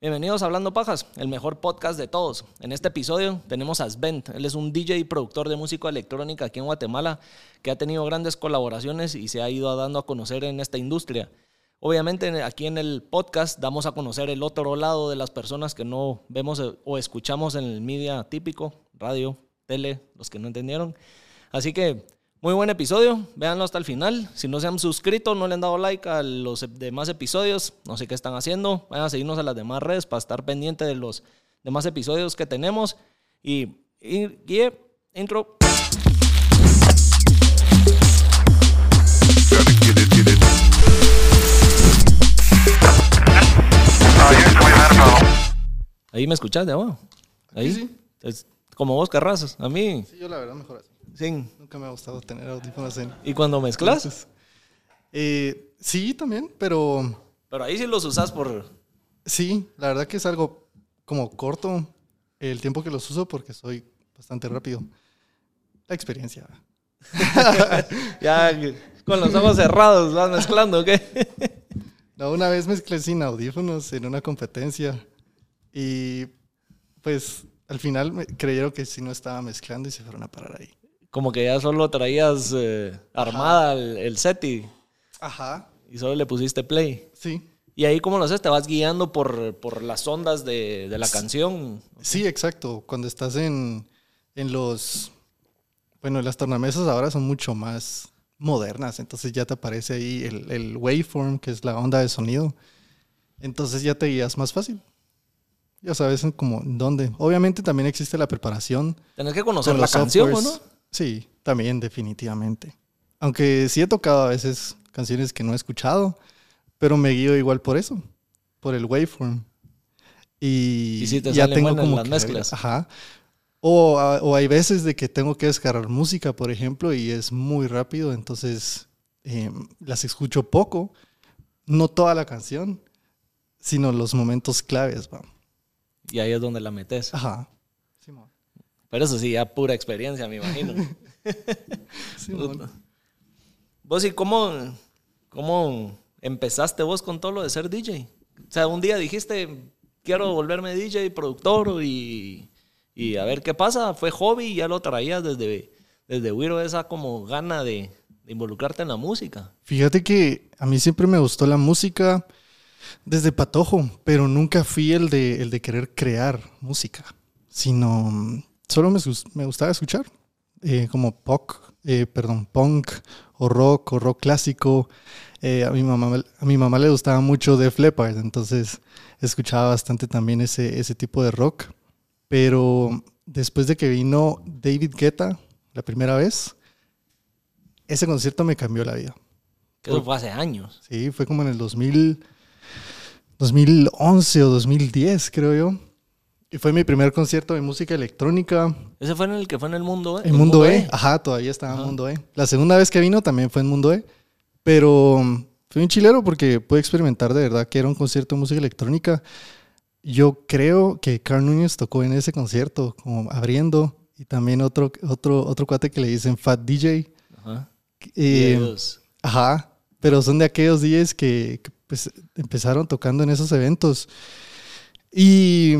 Bienvenidos a Hablando Pajas, el mejor podcast de todos. En este episodio tenemos a Sven. Él es un DJ y productor de música electrónica aquí en Guatemala que ha tenido grandes colaboraciones y se ha ido dando a conocer en esta industria. Obviamente aquí en el podcast damos a conocer el otro lado de las personas que no vemos o escuchamos en el media típico, radio, tele, los que no entendieron. Así que muy buen episodio, véanlo hasta el final. Si no se han suscrito, no le han dado like a los demás episodios, no sé qué están haciendo. Vayan a seguirnos a las demás redes para estar pendiente de los demás episodios que tenemos. Y, y, y intro. Ahí me escuchaste, ¿no? Ahí Sí, sí. Es como vos, Carrazas. A mí, Sí, yo la verdad mejor así. Sí. Nunca me ha gustado tener audífonos en... Y cuando mezclas, Entonces, eh, sí, también, pero pero ahí sí los usas por. sí, la verdad que es algo como corto el tiempo que los uso porque soy bastante rápido. La experiencia. Ya con los ojos cerrados vas mezclando, ¿o ¿qué? No, una vez mezclé sin audífonos en una competencia y pues al final me creyeron que sí no estaba mezclando y se fueron a parar ahí. Como que ya solo traías eh, armada el, el set y, Ajá, y solo le pusiste play. sí. Y ahí, ¿cómo lo haces? Te vas guiando por, por las ondas de, de la canción. Sí, exacto. Cuando estás en, en los... Bueno, las tornamesas ahora son mucho más modernas, entonces ya te aparece ahí el, el waveform, que es la onda de sonido. Entonces ya te guías más fácil. Ya sabes como dónde. Obviamente también existe la preparación. Tenés que conocer con la canción, ¿o no? Sí, también definitivamente. Aunque sí he tocado a veces canciones que no he escuchado, pero me guío igual por eso, por el waveform. Y, Y sí te ya tengo como las que- mezclas. Ajá. O, hay veces de que tengo que descargar música, por ejemplo, y es muy rápido, entonces eh, las escucho poco, no toda la canción, sino los momentos claves. va. Y ahí es donde la metes. Ajá. Pero eso sí, ya pura experiencia, me imagino. Simón. vos y cómo, cómo empezaste vos con todo lo de ser DJ? O sea, un día dijiste, quiero volverme DJ, productor y, y a ver qué pasa. Fue hobby y ya lo traías desde, desde Wiro esa como gana de, de involucrarte en la música. Fíjate que a mí siempre me gustó la música desde patojo, pero nunca fui el de, el de querer crear música, sino solo me, gus- me gustaba escuchar, eh, como pop, eh, perdón, punk o rock o rock clásico. Eh, a, mi mamá, a mi mamá le gustaba mucho Def Leppard, entonces escuchaba bastante también ese, ese tipo de rock. Pero después de que vino David Guetta la primera vez, ese concierto me cambió la vida. Que eso fue hace años. Sí, fue como en el 2000, 2011 o 2010, creo yo. Y fue mi primer concierto de música electrónica Ese fue en el que fue en el Mundo E. en Mundo E. Ajá, todavía estaba en Mundo E. La segunda vez que vino también fue en Mundo E. Pero mm, fue un chilero porque pude experimentar de verdad que era un concierto de música electrónica. Yo creo que Carl Núñez tocó en ese concierto, como abriendo. Y también otro, otro, otro cuate que le dicen Fat DJ. Ajá. Eh, Ajá, pero son de aquellos días que, que, pues, empezaron tocando en esos eventos. Y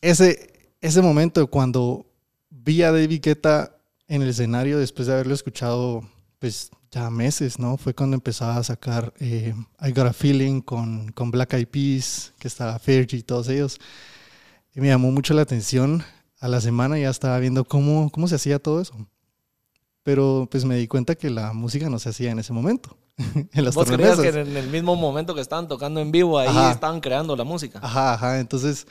ese, ese momento cuando vi a David Guetta en el escenario después de haberlo escuchado pues ya meses, ¿no? Fue cuando empezaba a sacar eh, I Got a Feeling con, con Black Eyed Peas, que estaba Fergie y todos ellos. Y me llamó mucho la atención a la semana ya estaba viendo cómo, cómo se hacía todo eso. Pero pues me di cuenta que la música no se hacía en ese momento. en las ¿Vos creías que en el mismo momento que estaban tocando en vivo, ahí Ajá. estaban creando la música? Ajá, ajá. Entonces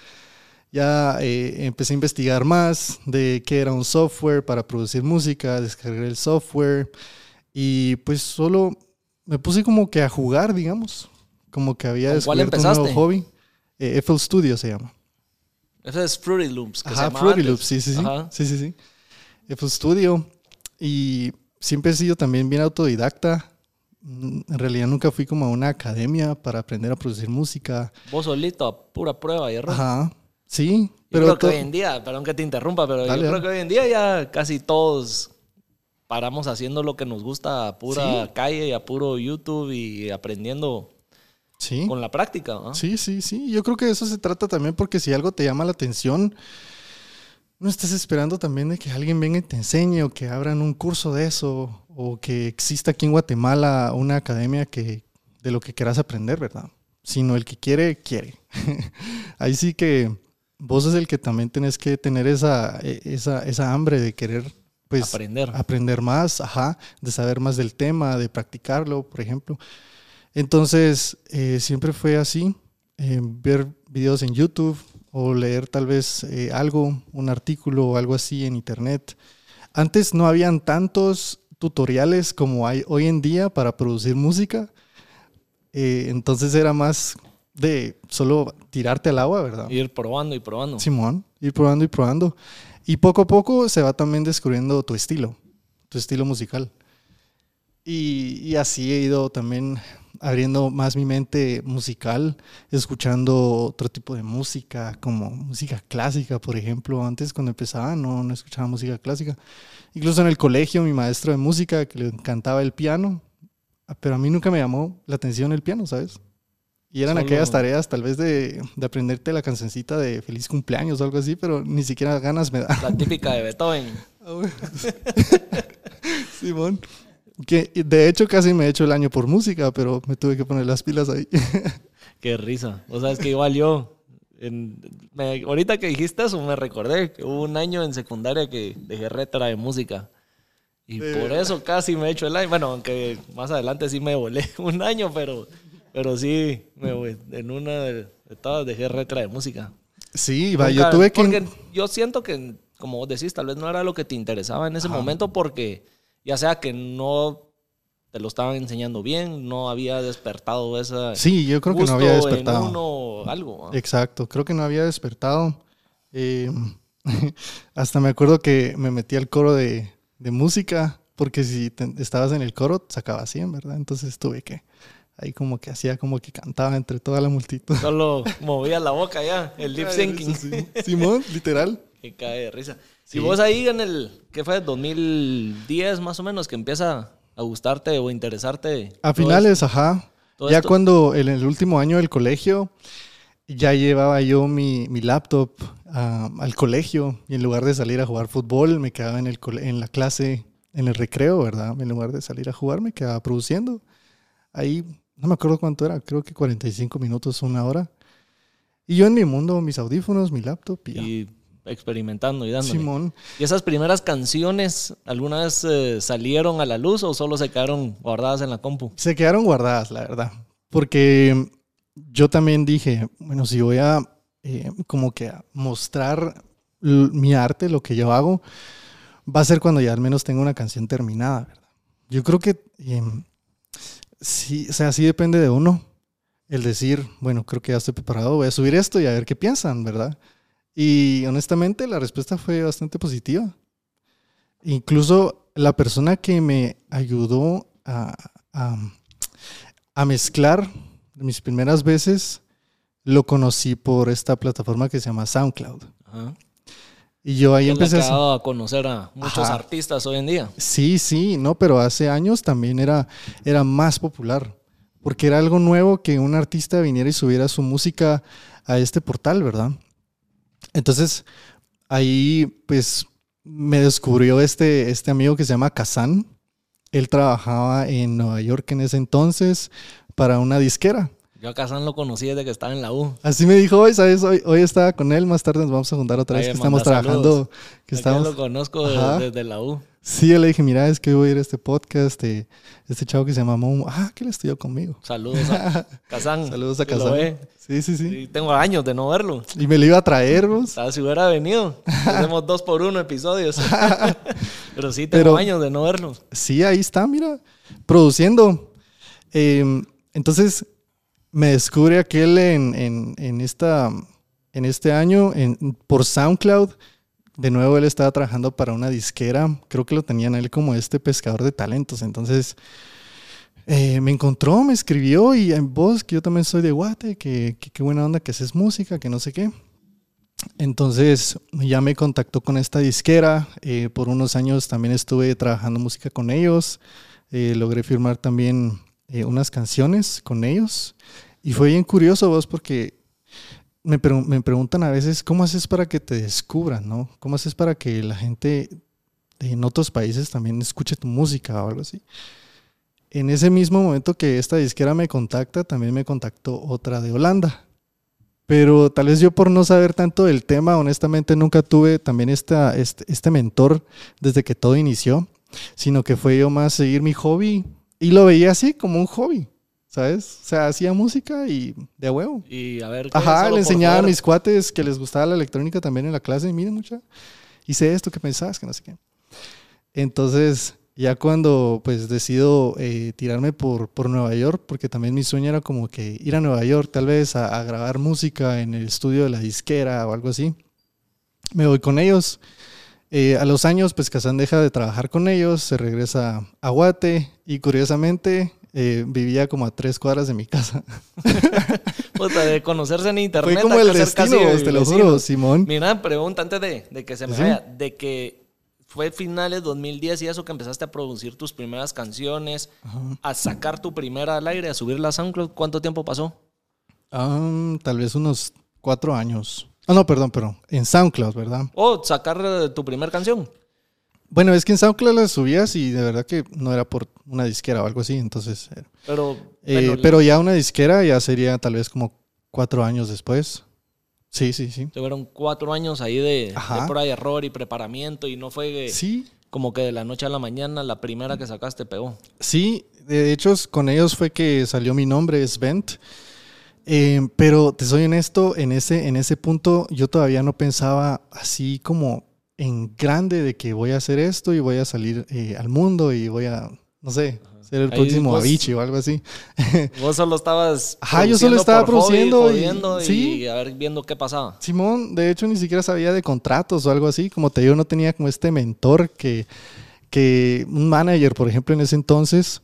ya eh, empecé a investigar más de qué era un software para producir música, descargué el software y pues solo me puse como que a jugar, digamos. Como que había ¿Con cuál descubierto un nuevo hobby. Eh, FL Studio se llama. Ese es Fruity Loops. Que se Ajá, llamaba Fruity antes. Loops, sí, sí, sí. Ajá. Sí, sí, sí. FL Studio. Y siempre he sido también bien autodidacta. Mm, En realidad nunca fui como a una academia para aprender a producir música. Vos solito, a pura prueba y error. Ajá. Sí, Yo pero creo que to- hoy en día, perdón que te interrumpa, pero Dale, yo creo que hoy en día ya casi todos paramos haciendo lo que nos gusta a pura Sí. calle y a puro YouTube y aprendiendo sí. con la práctica. ¿no? Sí, sí, sí. Yo creo que de eso se trata también porque si algo te llama la atención, no estés esperando también de que alguien venga y te enseñe o que abran un curso de eso o que exista aquí en Guatemala una academia que de lo que quieras aprender, ¿verdad? Sino el que quiere, quiere. Ahí sí que vos es el que también tenés que tener esa, e- esa, esa hambre de querer pues Aprender. aprender más, ajá, de saber más del tema, de practicarlo, por ejemplo. Entonces, eh, siempre fue así, eh, ver videos en YouTube o leer tal vez eh, algo, un artículo o algo así en internet. Antes no habían tantos tutoriales como hay hoy en día para producir música. Eh, entonces era más de solo tirarte al agua, ¿verdad? Ir probando y probando. Simón, ir probando y probando. Y poco a poco se va también descubriendo tu estilo, tu estilo musical. Y, y así he ido también abriendo más mi mente musical, escuchando otro tipo de música, como música clásica, por ejemplo. Antes cuando empezaba no, no escuchaba música clásica. Incluso en el colegio, mi maestro de música, que le encantaba el piano, ah, pero a mí nunca me llamó la atención el piano, ¿sabes? Y eran Solo- aquellas tareas tal vez de, de aprenderte la cancioncita de feliz cumpleaños o algo así, pero ni siquiera ganas me da. La típica de Beethoven. Simón. Que de hecho casi me he hecho el año por música, pero me tuve que poner las pilas ahí. Qué risa. O sea, es que igual yo, en- me- ahorita que dijiste eso, me recordé que hubo un año en secundaria que dejé retra de música. Y De por eso casi me he hecho el año. Bueno, aunque más adelante sí me volé un año, pero, pero sí, me, en una de, de todas dejé retra de música. Sí, va, yo tuve que... Porque yo siento que, como vos decís, tal vez no era lo que te interesaba en ese momento porque ya sea que no te lo estaban enseñando bien, no había despertado esa Sí, yo creo que no había en despertado. uno algo. ¿ah? Exacto, creo que no había despertado. Eh, hasta me acuerdo que me metí al coro de, de música, porque si te- estabas en el coro, sacaba 100, ¿verdad? Entonces tuve que, ahí como que hacía como que cantaba entre toda la multitud. Solo movía la boca ya, el lip syncing. Sí, Simón, literal. que cae de risa. Sí. Si vos ahí en el, ¿qué fue? 2010 más o menos, que empieza a gustarte o interesarte. A finales, ajá. todo Ya esto. cuando en el último año del colegio, ya llevaba yo mi, mi laptop ah, al colegio y en lugar de salir a jugar fútbol, me quedaba en, el, en la clase, en el recreo, ¿verdad? En lugar de salir a jugar, me quedaba produciendo. Ahí, no me acuerdo cuánto era, creo que 45 minutos, una hora. Y yo en mi mundo, mis audífonos, mi laptop y. Y experimentando y dándole. Simón. ¿Y esas primeras canciones alguna vez eh, salieron a la luz o solo se quedaron guardadas en la compu? Se quedaron guardadas, la verdad. Porque yo también dije, bueno, si voy a eh, como que a mostrar mi arte, lo que yo hago, va a ser cuando ya al menos tenga una canción terminada, ¿verdad? Yo creo que em, sí, o sea, sí depende de uno. El decir, bueno, creo que ya estoy preparado, voy a subir esto y a ver qué piensan, ¿verdad? Y honestamente la respuesta fue bastante positiva. Incluso la persona que me ayudó a, a- mezclar mis primeras veces, lo conocí por esta plataforma que se llama SoundCloud. Ajá. Y yo ahí empecé a... a conocer a muchos Ajá. artistas hoy en día. Sí, sí, no, pero hace años también era, era más popular, porque era algo nuevo que un artista viniera y subiera su música a este portal, ¿verdad? Entonces, ahí pues me descubrió este, este amigo que se llama Kazan. Él trabajaba en Nueva York en ese entonces para una disquera. Yo a Kazan lo conocí desde que estaba en la U. Así me dijo hoy, ¿sabes? Hoy, hoy estaba con él, más tarde nos vamos a juntar otra vez que estamos trabajando. Que Es estamos... lo conozco desde la U. Sí, yo le dije, mira, es que voy a ir a este podcast de este chavo que se llama Momo. Ah, que él estudió conmigo. Saludos a Kazan. Saludos a ve. Sí, sí, sí. Y tengo años de no verlo. Y me lo iba a traer, vos. Ah, si hubiera venido, hacemos dos por uno episodios. Pero sí, tengo Pero- años de no verlo. Sí, ahí está, mira, produciendo. Eh, entonces, me descubre aquel en, en, en esta, en este año por SoundCloud. De nuevo, él estaba trabajando para una disquera. Creo que lo tenían él como este pescador de talentos. Entonces, eh, me encontró, me escribió y en voz que yo también soy de Guate, que que qué buena onda que haces música, que no sé qué. Entonces ya me contactó con esta disquera. eh, por unos años también estuve trabajando música con ellos. eh, logré firmar también eh, unas canciones con ellos. Y fue bien curioso vos porque me, pregun- me preguntan a veces cómo haces para que te descubran, ¿no? ¿Cómo haces para que la gente en otros países también escuche tu música o algo así? En ese mismo momento que esta disquera me contacta, también me contactó otra de Holanda. Pero tal vez yo por no saber tanto del tema, honestamente nunca tuve también esta, este, este mentor desde que todo inició, sino que fue yo más seguir mi hobby y lo veía así como un hobby, ¿sabes? O sea, hacía música y de a huevo. Y a ver, ¿qué? Ajá, le enseñaba a joder. mis cuates que les gustaba la electrónica también en la clase. Miren, mucha, hice esto, ¿qué pensabas? Que no sé qué. Entonces, ya cuando pues decido eh, tirarme por, por Nueva York, porque también mi sueño era como que ir a Nueva York, tal vez a, a grabar música en el estudio de la disquera o algo así, me voy con ellos. Eh, a los años, pues Kazan deja de trabajar con ellos, se regresa a Guate y curiosamente eh, vivía como a tres cuadras de mi casa. Puta, de conocerse en internet. Fue como el casi destino, vos, te lo juro. Simón. Mira, pregunta antes de, de que se me Sí. vaya. De que fue finales 2010 y eso que empezaste a producir tus primeras canciones, a sacar tu primera al aire, a subirla a SoundCloud. ¿Cuánto tiempo pasó? Ah, tal vez unos cuatro años. Ah, no, perdón, perdón. En SoundCloud, ¿verdad? O sacar eh, tu primera canción. Bueno, es que en SoundCloud las subías y de verdad que no era por una disquera o algo así. Entonces, Pero, eh, bueno, pero ya una disquera ya sería tal vez como cuatro años después. Sí, sí, sí. Tuvieron cuatro años ahí de, de prueba y error y preparamiento y no fue Sí, como que de la noche a la mañana la primera que sacaste pegó. sí. De hecho, con ellos fue que salió mi nombre, Svent. Eh, pero te soy honesto, en ese, en ese punto yo todavía no pensaba así como en grande de que voy a hacer esto y voy a salir eh, al mundo y voy a, no sé, ser el Ahí próximo vos- Avicii o algo así. Vos solo estabas. Ajá, yo solo estaba hobby, produciendo y- y, sí. a ver viendo qué pasaba. Simón, de hecho, ni siquiera sabía de contratos o algo así. Como te digo, no tenía como este mentor que, que un manager, por ejemplo, en ese entonces,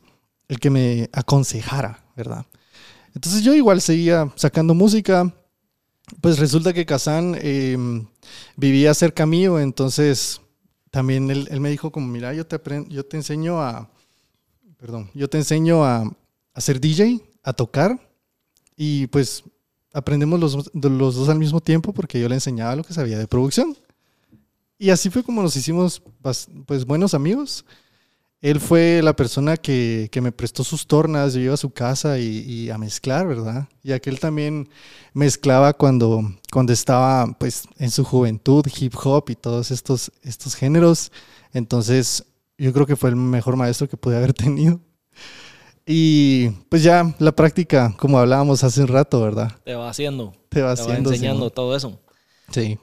el que me aconsejara, ¿verdad? Entonces yo igual seguía sacando música. Pues resulta que Kazan eh, vivía cerca mío, entonces también él, me dijo como, mira, yo te, yo te enseño a, perdón, yo te enseño a, a ser DJ, a tocar, y pues aprendemos los, los dos al mismo tiempo porque yo le enseñaba lo que sabía de producción. Y así fue como nos hicimos pues buenos amigos. Él fue la persona que, que me prestó sus tornas, yo iba a su casa y, y a mezclar, ¿verdad? Y aquel también mezclaba cuando, cuando estaba pues en su juventud, hip hop y todos estos, estos géneros. Entonces yo creo que fue el mejor maestro que pude haber tenido. Y pues ya la práctica, como hablábamos hace un rato, ¿verdad? Te va haciendo. Te va Te va haciendo. enseñando Simón. todo eso. Sí.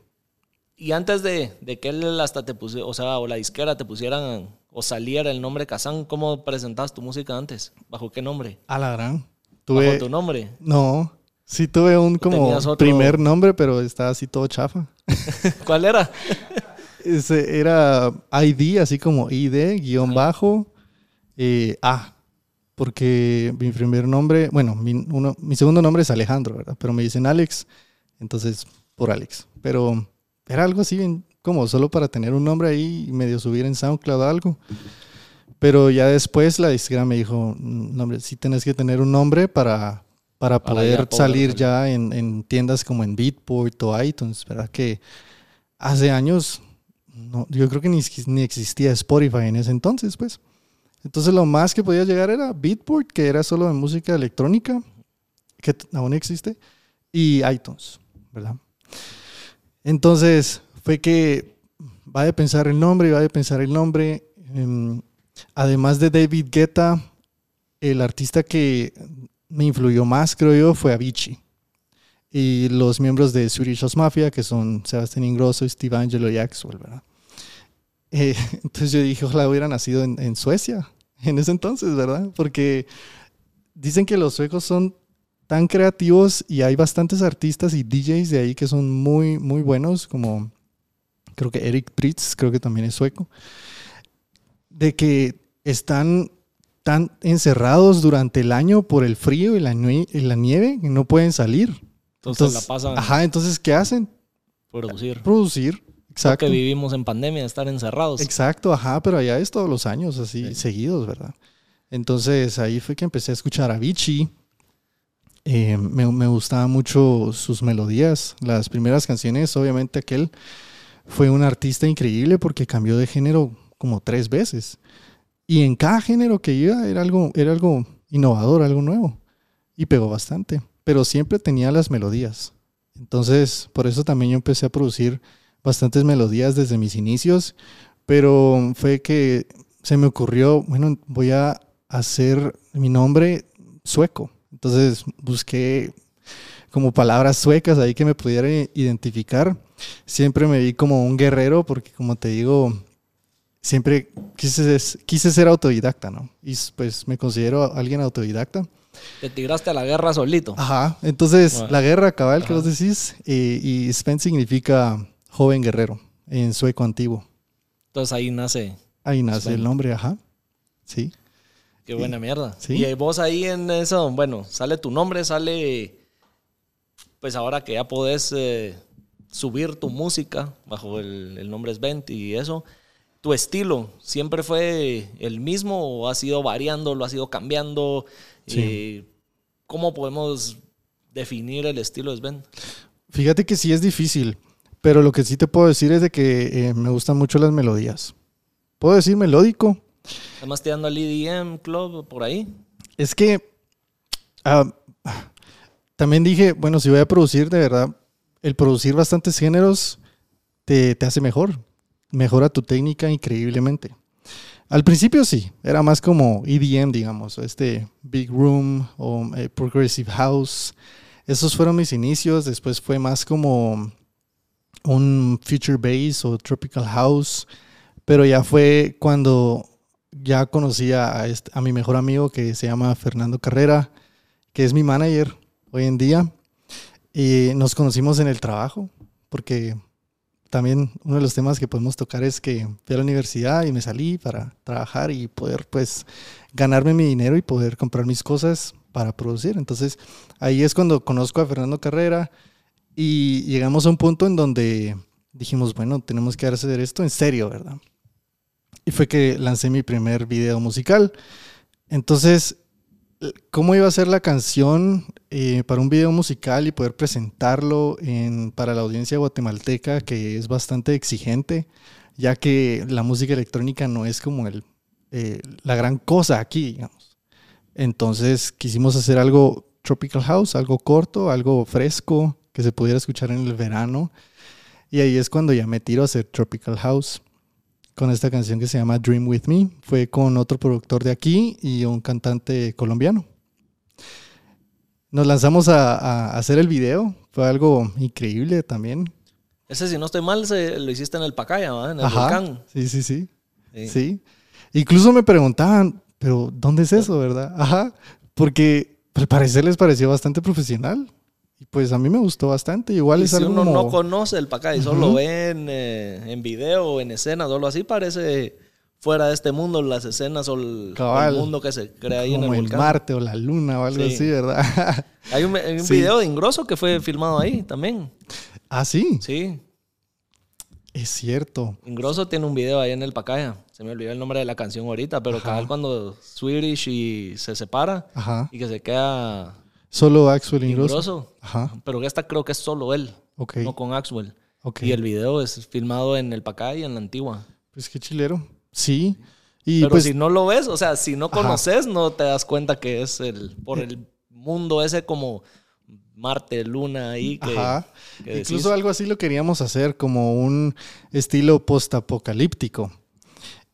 Y antes de, de que él hasta te pusiera, o sea, o la disquera te pusieran o saliera el nombre Kazan, ¿cómo presentabas tu música antes? ¿Bajo qué nombre? A la gran. ¿Bajo tu nombre? No. Sí tuve un como otro? primer nombre, pero estaba así todo chafa. ¿Cuál era? Ese era ID, así como ID, guion bajo, eh, A. Porque mi primer nombre, bueno, mi, uno, mi segundo nombre es Alejandro, ¿verdad? Pero me dicen Alex, entonces por Alex. Pero era algo así, bien como solo para tener un nombre ahí y medio subir en SoundCloud o algo. Pero ya después la disquera me dijo, "Mm, no, hombre, sí tenés que tener un nombre para, para poder salir". ya en, en tiendas como en Beatport o iTunes, ¿verdad? Que hace años, no, yo creo que ni, ni existía Spotify en ese entonces, pues. Entonces lo más que podía llegar era Beatport, que era solo de música electrónica, que aún existe, y iTunes, ¿verdad? Entonces fue que va a pensar el nombre, va a pensar el nombre. Em, además de David Guetta, el artista que me influyó más, creo yo, fue Avicii. Y los miembros de Swedish House Mafia, que son Sebastián Ingrosso, Steve Angelo y Axwell, ¿verdad? Eh, entonces yo dije, ojalá hubiera nacido en, en Suecia en ese entonces, ¿verdad? Porque dicen que los suecos son tan creativos y hay bastantes artistas y DJs de ahí que son muy, muy buenos, como creo que Eric Pritz, creo que también es sueco, de que están tan encerrados durante el año por el frío y la, y la nieve que no pueden salir. Entonces, la pasan. Ajá, entonces, ¿qué hacen? Producir. Producir. Exacto. Porque vivimos en pandemia, estar encerrados. Exacto, ajá, pero allá es todos los años así seguidos, ¿verdad? Entonces ahí fue que empecé a escuchar a Vichy. Eh, me, me gustaban mucho sus melodías. Las primeras canciones, obviamente aquel fue un artista increíble porque cambió de género como tres veces. Y en cada género que iba era algo, era algo innovador, algo nuevo. Y pegó bastante. Pero siempre tenía las melodías. Entonces, por eso también yo empecé a producir bastantes melodías desde mis inicios. Pero fue que se me ocurrió, bueno, voy a hacer mi nombre sueco. Entonces busqué como palabras suecas ahí que me pudiera identificar. Siempre me vi como un guerrero porque como te digo, siempre quise, quise ser autodidacta, ¿no? Y pues me considero alguien autodidacta. Te tiraste a la guerra solito. Ajá, entonces la guerra cabal que vos decís y, y Sven significa joven guerrero en sueco antiguo. Entonces ahí nace. Ahí nace el nombre, ajá. Sí. Qué buena mierda. Y vos ahí en eso, bueno, sale tu nombre, sale, pues ahora que ya podés eh, subir tu música bajo el, el nombre Svent y eso, tu estilo siempre fue el mismo o ha ido variando, lo has ido cambiando. Sí. Eh, ¿Cómo podemos definir el estilo de Sven? Fíjate que sí es difícil, pero lo que sí te puedo decir es de que eh, me gustan mucho las melodías. Puedo decir melódico, Además, tirando al EDM Club por ahí. Es que uh, también dije, bueno, si voy a producir, de verdad, el producir bastantes géneros te, te hace mejor. Mejora tu técnica increíblemente. Al principio sí, era más como EDM, digamos, este Big Room o eh, Progressive House. Esos fueron mis inicios. Después fue más como un Future Bass o Tropical House. Pero ya fue cuando ya conocía a, a, mi mejor amigo que se llama Fernando Carrera, que es mi manager hoy en día. Y nos conocimos en el trabajo, porque también uno de los temas que podemos tocar es que fui a la universidad y me salí para trabajar y poder pues ganarme mi dinero y poder comprar mis cosas para producir. Entonces ahí es cuando conozco a Fernando Carrera y llegamos a un punto en donde dijimos, bueno, tenemos que hacer esto en serio, ¿verdad? y fue que lancé mi primer video musical. Entonces, ¿cómo iba a ser la canción eh, para un video musical y poder presentarlo en, para la audiencia guatemalteca, que es bastante exigente, ya que la música electrónica no es como el, eh, la gran cosa aquí, digamos. Entonces, quisimos hacer algo tropical house, algo corto, algo fresco, que se pudiera escuchar en el verano. Y ahí es cuando ya me tiro a hacer tropical house con esta canción que se llama Dream With Me. Fue con otro productor de aquí y un cantante colombiano. Nos lanzamos a, a hacer el video. Fue algo increíble también. Ese, si no estoy mal, se, lo hiciste en el Pacaya, ¿verdad? En el Ajá. volcán. Sí, sí, sí, sí. Sí. Incluso me preguntaban, pero ¿dónde es eso, verdad? Ajá. Porque al parecer les pareció bastante profesional. Y pues a mí me gustó bastante. Igual y es si algo uno como... no conoce el Pacay, solo lo ve en, eh, en video o en escena, solo así parece fuera de este mundo las escenas o el, el mundo que se crea ahí en como el el volcán. Marte o la Luna o algo Sí. así, ¿verdad? Hay un, hay un Sí. video de Ingrosso que fue filmado ahí también. ah, sí. Sí, Es cierto. Ingrosso tiene un video ahí en el Pacaya. Se me olvidó el nombre de la canción ahorita, pero Ajá. cabal cuando Swedish y se separa Ajá. y que se queda Solo Axel Ingrosso. Ingrosso. Ajá. Pero esta creo que es solo él, Ok. no con Axwell. ok. Y el video es filmado en el Pacay y en la antigua. Pues qué chilero. Sí. Y Pero pues si no lo ves, o sea, si no Ajá. conoces, no te das cuenta que es el por el mundo ese como Marte, Luna ahí. Que, Ajá. que. Incluso algo así lo queríamos hacer, como un estilo postapocalíptico.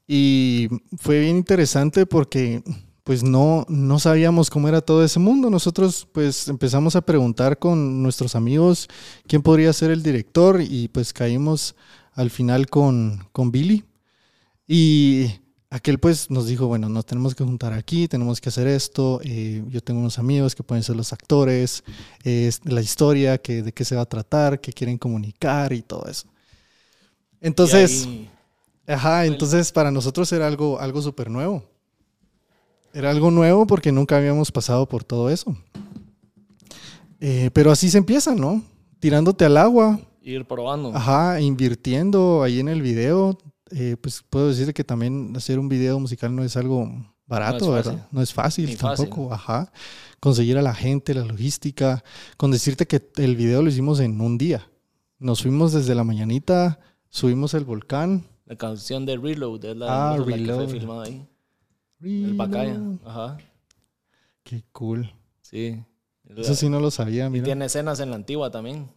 Y fue bien interesante porque pues no, no sabíamos cómo era todo ese mundo. Nosotros pues empezamos a preguntar con nuestros amigos quién podría ser el director y pues caímos al final con, con Billy. Y aquel pues nos dijo, bueno, nos tenemos que juntar aquí, tenemos que hacer esto. eh, yo tengo unos amigos que pueden ser los actores, es la historia, que, de qué se va a tratar, qué quieren comunicar y todo eso. Entonces, ahí- ajá, entonces para nosotros era algo, algo súper nuevo. Era algo nuevo porque nunca habíamos pasado por todo eso. Eh, pero así se empieza, ¿no? Tirándote al agua, ir probando. Ajá, invirtiendo ahí en el video. Eh, pues puedo decir que también hacer un video musical no es algo barato, No es. ¿verdad? No es fácil Ni fácil. tampoco, ajá. Conseguir a la gente, la logística. Con decirte que el video lo hicimos en un día. Nos fuimos desde la mañanita, subimos el volcán. La canción de Reload es la, Ah, la que Reload. fue filmada ahí. El Bacaya. Reload. Ajá. Qué cool. Sí. Eso sí no lo sabía, Y mira. tiene escenas en la antigua también.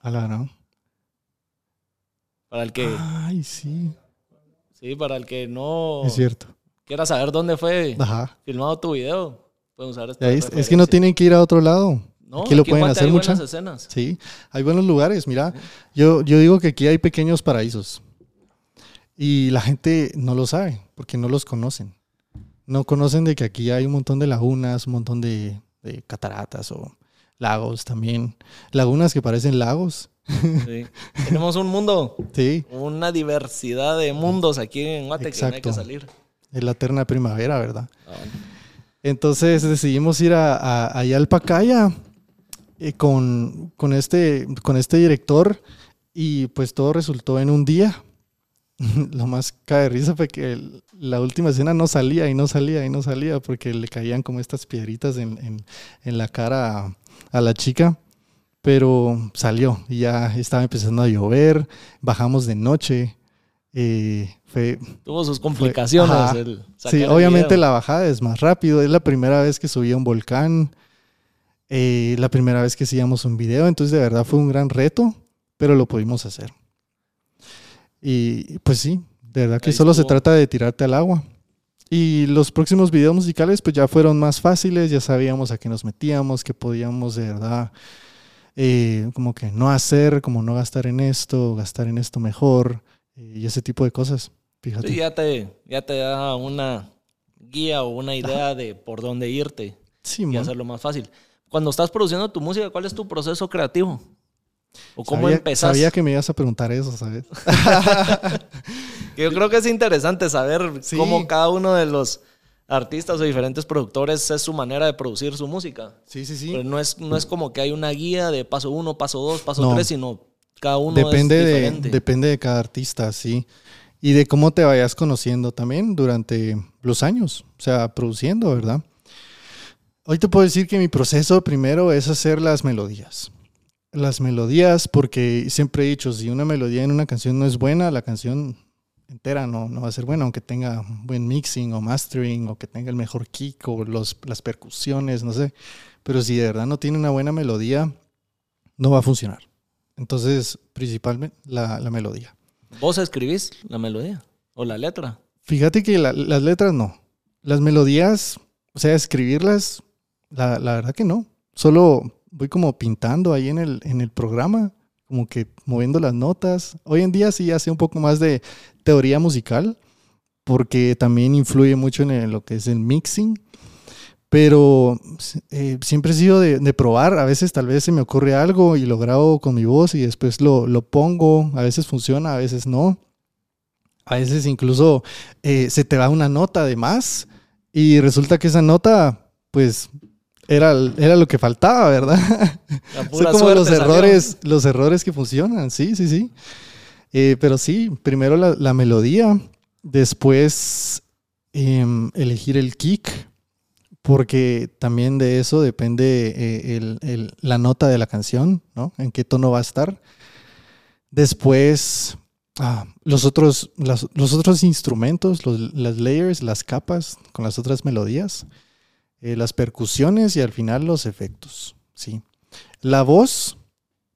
A la gran. Para el que, Ay, sí. sí, para el que no Es cierto. quiera saber dónde fue Ajá. filmado tu video, pueden usar esta es, es que no tienen que ir a otro lado. No, aquí lo en pueden hacer buenas escenas. Sí, hay buenos lugares. Mira, yo, yo digo que aquí hay pequeños paraísos. Y la gente no lo sabe porque no los conocen. No conocen de que aquí hay un montón de lagunas, un montón de, de cataratas o lagos también. Lagunas que parecen lagos. Sí. Tenemos un mundo, Sí, una diversidad de mundos aquí en Guate que no hay que Exacto. salir. es la eterna primavera, ¿verdad? Ah, Entonces decidimos ir a, a, allá al Pacaya eh, con, con, este, con este director y pues todo resultó en un día. Lo más cae de risa fue que el- la última escena no salía y no salía y no salía porque le caían como estas piedritas en, en- en la cara a, la chica. Pero salió y ya estaba empezando a llover, bajamos de noche. eh, fue, Tuvo sus complicaciones. El Sí, el obviamente video. la bajada es más rápido. Es la primera vez que subí a un volcán. eh, la primera vez que hacíamos un video. Entonces, de verdad fue un gran reto, pero lo pudimos hacer. Y pues sí, de verdad que Ahí solo se trata de tirarte al agua. Y los próximos videos musicales, pues ya fueron más fáciles. Ya sabíamos a qué nos metíamos, que podíamos de verdad. eh, como que no hacer, como no gastar en esto, gastar en esto mejor. eh, y ese tipo de cosas. Fíjate. Sí, ya te, ya te da una guía o una idea de por dónde irte Sí, y hacerlo más fácil. Cuando estás produciendo tu música, ¿cuál es tu proceso creativo? ¿O cómo sabía, empezás? Sabía que me ibas a preguntar eso, ¿sabes? Yo creo que es interesante saber Sí. cómo cada uno de los artistas o diferentes productores es su manera de producir su música. Sí, sí, sí. Pero no es, no es como que hay una guía de paso uno, paso dos, paso No. tres, sino cada uno depende, es de, diferente. depende de cada artista, sí. Y de cómo te vayas conociendo también durante los años, o sea, produciendo, ¿verdad? Hoy te puedo decir que mi proceso primero es hacer las melodías. Las melodías, porque siempre he dicho, si una melodía en una canción no es buena, la canción entera no, no va a ser buena, aunque tenga buen mixing o mastering, o que tenga el mejor kick o los, las percusiones, no sé. Pero si de verdad no tiene una buena melodía, no va a funcionar. Entonces, principalmente la, la melodía. ¿Vos escribís la melodía o la letra? Fíjate que la- las letras no. Las melodías, o sea, escribirlas, la, la verdad que no. Solo voy como pintando ahí en el, en el programa, como que moviendo las notas. Hoy en día sí hace un poco más de teoría musical, porque también influye mucho en lo que es el mixing. Pero eh, siempre he sido de, de probar. A veces tal vez se me ocurre algo y lo grabo con mi voz y después lo, lo pongo. A veces funciona, a veces no. A veces incluso eh, se te va una nota de más y resulta que esa nota, pues, era, era lo que faltaba, ¿verdad? Son como los salió. errores, los errores que funcionan, sí, sí, sí. Eh, pero sí, primero la, la melodía, después em, elegir el kick, porque también de eso depende eh, el- el- la nota de la canción, ¿no? En qué tono va a estar. Después, ah, los, otros, las- los otros instrumentos, los- las layers, las capas con las otras melodías. Eh, las percusiones y al final los efectos. Sí. La voz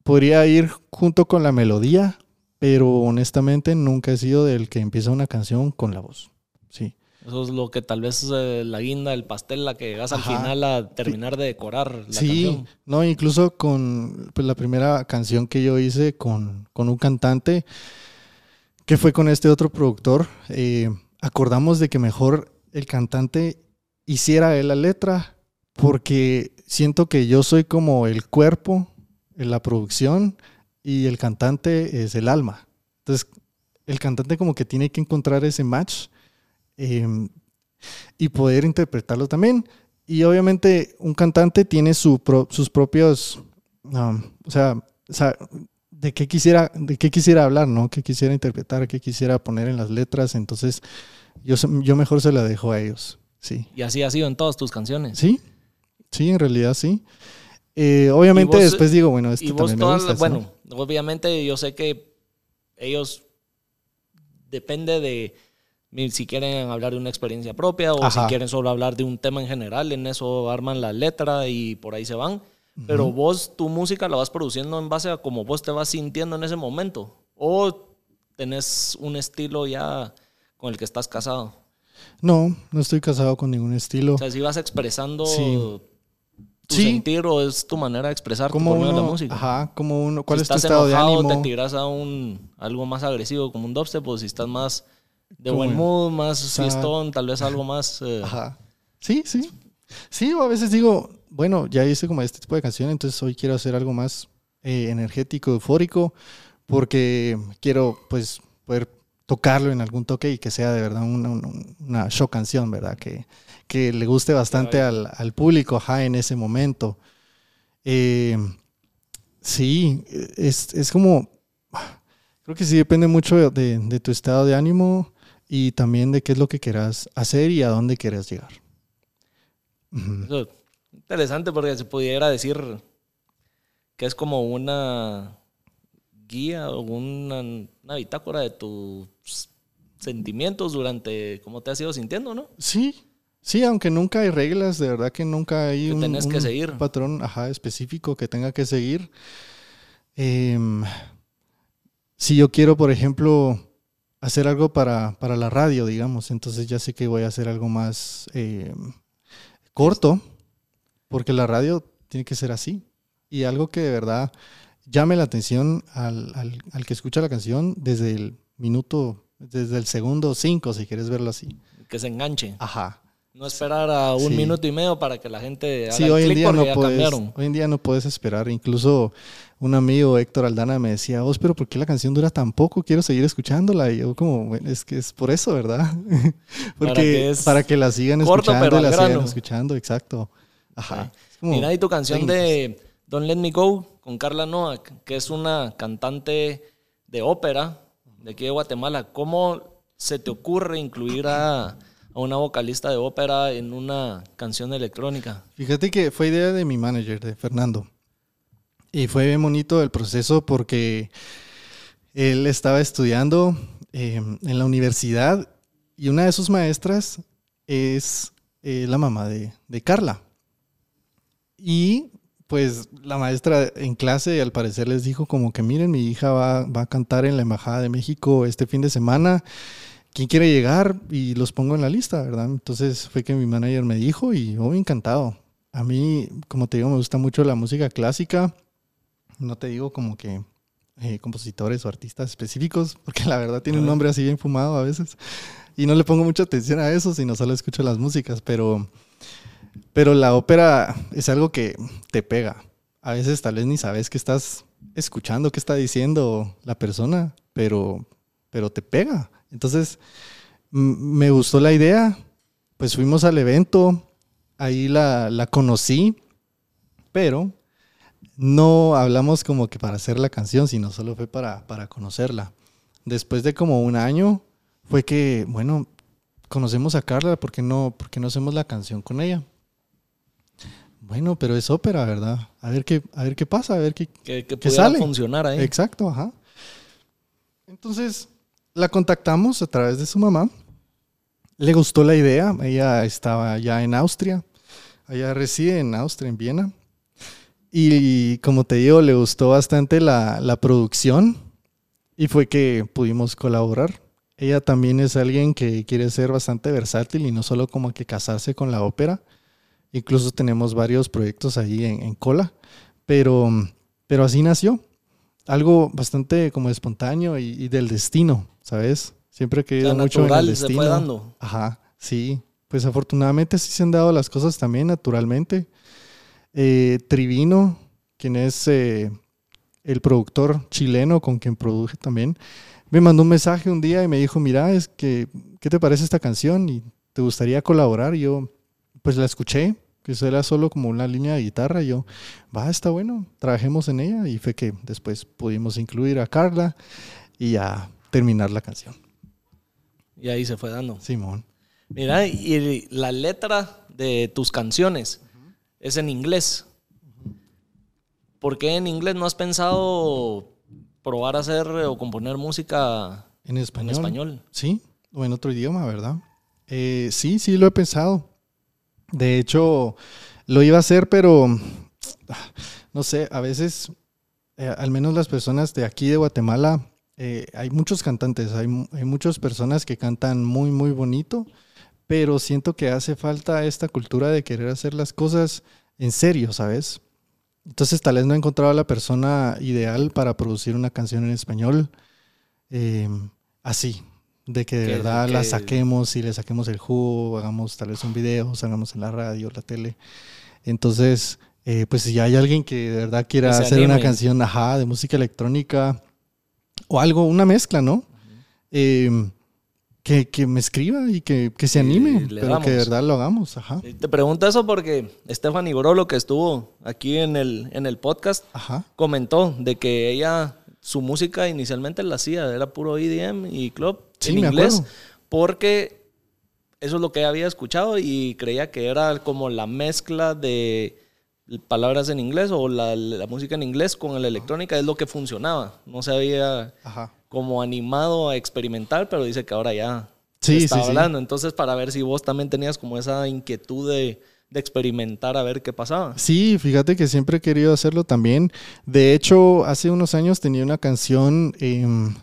podría ir junto con la melodía, pero honestamente nunca he sido del que empieza una canción con la voz. Sí. Eso es lo que tal vez es eh, la guinda, el pastel, la que llegas al final a terminar de decorar la sí, canción. no, incluso con pues, la primera canción que yo hice con, con un cantante, que fue con este otro productor, eh, acordamos de que mejor el cantante hiciera él la letra, porque siento que yo soy como el cuerpo en la producción y el cantante es el alma. Entonces, el cantante como que tiene que encontrar ese match eh, y poder interpretarlo también. Y obviamente un cantante tiene sus propios, o, sea, de qué quisiera, de qué quisiera hablar, ¿no? ¿Qué quisiera interpretar, qué quisiera poner en las letras. Entonces, yo, yo mejor se la dejo a ellos. Sí. Y así ha sido en todas tus canciones. Sí, sí, en realidad sí. Eh, obviamente vos- después digo, bueno, este y vos también me gusta. ¿no? bueno, obviamente yo sé que ellos depende de si quieren hablar de una experiencia propia o si Ajá. quieren solo hablar de un tema en general, en eso arman la letra y por ahí se van. Pero vos tu música la vas produciendo en base a cómo vos te vas sintiendo en ese momento o tenés un estilo ya con el que estás casado. No, no estoy casado con ningún estilo. O sea, si vas expresando Sí. tu Sí. sentir o es tu manera de expresarte como por medio de la uno, música. ajá, como uno, ¿cuál si es tu estado de ánimo? te tiras a un algo más agresivo como un dubstep, o si estás más de Como buen mood, más sea, fiestón, tal vez algo más. eh, Ajá. Sí, sí. Sí, o a veces digo, bueno, ya hice como este tipo de canción, entonces hoy quiero hacer algo más eh, energético, eufórico, porque quiero pues poder tocarlo en algún toque y que sea de verdad una, una- show canción, ¿verdad? Que, que le guste bastante al, al público, ajá, en ese momento. Eh, sí, es, es como, creo que sí depende mucho de, de- tu estado de ánimo y también de qué es lo que quieras hacer y a dónde quieras llegar. Eso, interesante porque se pudiera decir que es como una guía o una, una bitácora de tus sentimientos durante cómo te has ido sintiendo, ¿no? Sí, sí, aunque nunca hay reglas, de verdad que nunca hay Que un, tenés que un seguir. patrón ajá, específico que tenga que seguir. Em, si yo quiero, por ejemplo, hacer algo para, para la radio, digamos, entonces ya sé que voy a hacer algo más em, corto, porque la radio tiene que ser así. Y algo que de verdad llame la atención al, al- al que escucha la canción desde el minuto, desde el segundo cinco, si quieres verlo así. Que se enganche. Ajá. No esperar a un Sí. minuto y medio para que la gente haga Sí, hoy en día no puedes, cambiaron. hoy en día no puedes esperar. Incluso un amigo, Héctor Aldana, me decía, vos, pero ¿por qué la canción dura tan poco? Quiero seguir escuchándola. Y yo como, "Bueno, es que es por eso, ¿verdad? Porque que es para que la sigan corto, escuchando, y la sigan escuchando, exacto. Ajá. Sí. Mira, y tu canción técnicas. de Don't Let Me Go con Carla Noack, que es una cantante de ópera de aquí de Guatemala. ¿Cómo se te ocurre incluir a, a una vocalista de ópera en una canción electrónica? Fíjate que fue idea de mi manager, de Fernando. Y fue bien bonito el proceso porque él estaba estudiando eh, en la universidad y una de sus maestras es eh, la mamá de, de Carla. Y pues la maestra en clase al parecer les dijo como que miren, mi hija va, va a cantar en la Embajada de México este fin de semana. ¿Quién quiere llegar? Y los pongo en la lista, ¿verdad? Entonces fue que mi manager me dijo y yo encantado. A mí, como te digo, me gusta mucho la música clásica. No te digo como que eh, compositores o artistas específicos, porque la verdad tiene un nombre así bien fumado a veces. Y no le pongo mucha atención a eso, sino solo escucho las músicas. Pero, pero la ópera es algo que te pega. A veces tal vez ni sabes qué estás escuchando, qué está diciendo la persona, pero, pero te pega. Entonces, me gustó la idea. Pues fuimos al evento, ahí la, la conocí, pero no hablamos como que para hacer la canción, sino solo fue para, para conocerla. Después de como un año, fue que, bueno, conocemos a Carla, ¿por qué no, por qué no hacemos la canción con ella? Bueno, pero es ópera, ¿verdad? A ver qué, a ver qué pasa, a ver qué, Que, que ¿Qué sale? funcionar ahí. Exacto, ajá. Entonces, la contactamos a través de su mamá. Le gustó la idea. Ella estaba ya en Austria allá reside en Austria, en Viena. Y como te digo, le gustó bastante la, la producción y fue que pudimos colaborar. Ella también es alguien que quiere ser bastante versátil y no solo como que casarse con la ópera. Incluso tenemos varios proyectos ahí en, en cola, pero, pero así nació. Algo bastante como espontáneo y, y del destino, ¿sabes? Siempre he querido mucho en el se destino. fue dando. Ajá, sí. Pues afortunadamente sí se han dado las cosas también naturalmente. Eh, Trivino, quien es eh, el productor chileno con quien produje también, me mandó un mensaje un día y me dijo, mira, es que, ¿qué te parece esta canción? ¿Y te gustaría colaborar? Y yo, pues la escuché, que eso era solo como una línea de guitarra. Y yo, va, está bueno, trabajemos en ella. Y fue que después pudimos incluir a Carla y a terminar la canción. Y ahí se fue dando. Simón. Mira, y la letra de tus canciones es en inglés. ¿Por qué en inglés no has pensado probar a hacer o componer música En español. en español? Sí, o en otro idioma, ¿verdad? Eh, sí, sí, lo he pensado. De hecho, lo iba a hacer, pero no sé, a veces, eh, al menos las personas de aquí de Guatemala, eh, hay muchos cantantes, hay muchas personas que cantan muy, muy bonito, pero siento que hace falta esta cultura de querer hacer las cosas en serio, ¿sabes? Entonces tal vez no he encontrado a la persona ideal para producir una canción en español eh, así, de que de Que- verdad la que- saquemos y le saquemos el jugo, hagamos tal vez un video, salgamos en la radio, la tele. Entonces, eh, pues si hay alguien que de verdad quiera hacer una canción, ajá, de música electrónica o algo, una mezcla, ¿no? Eh, que, que me escriba y que, que se anime, pero que de damos. verdad lo hagamos, ajá. Te pregunto eso porque Stephanie Grolo, que estuvo aquí en el, en el podcast, Ajá. comentó de que ella, su música inicialmente la hacía, era puro EDM y club Sí, en me inglés, acuerdo. porque eso es lo que había escuchado y creía que era como la mezcla de palabras en inglés o la, la música en inglés con la electrónica es lo que funcionaba. No se había Ajá. como animado a experimentar, pero dice que ahora ya Sí, está sí, sí. hablando. Entonces, para ver si vos también tenías como esa inquietud de, de experimentar a ver qué pasaba. Sí, fíjate que siempre he querido hacerlo también. De hecho, hace unos años tenía una canción em,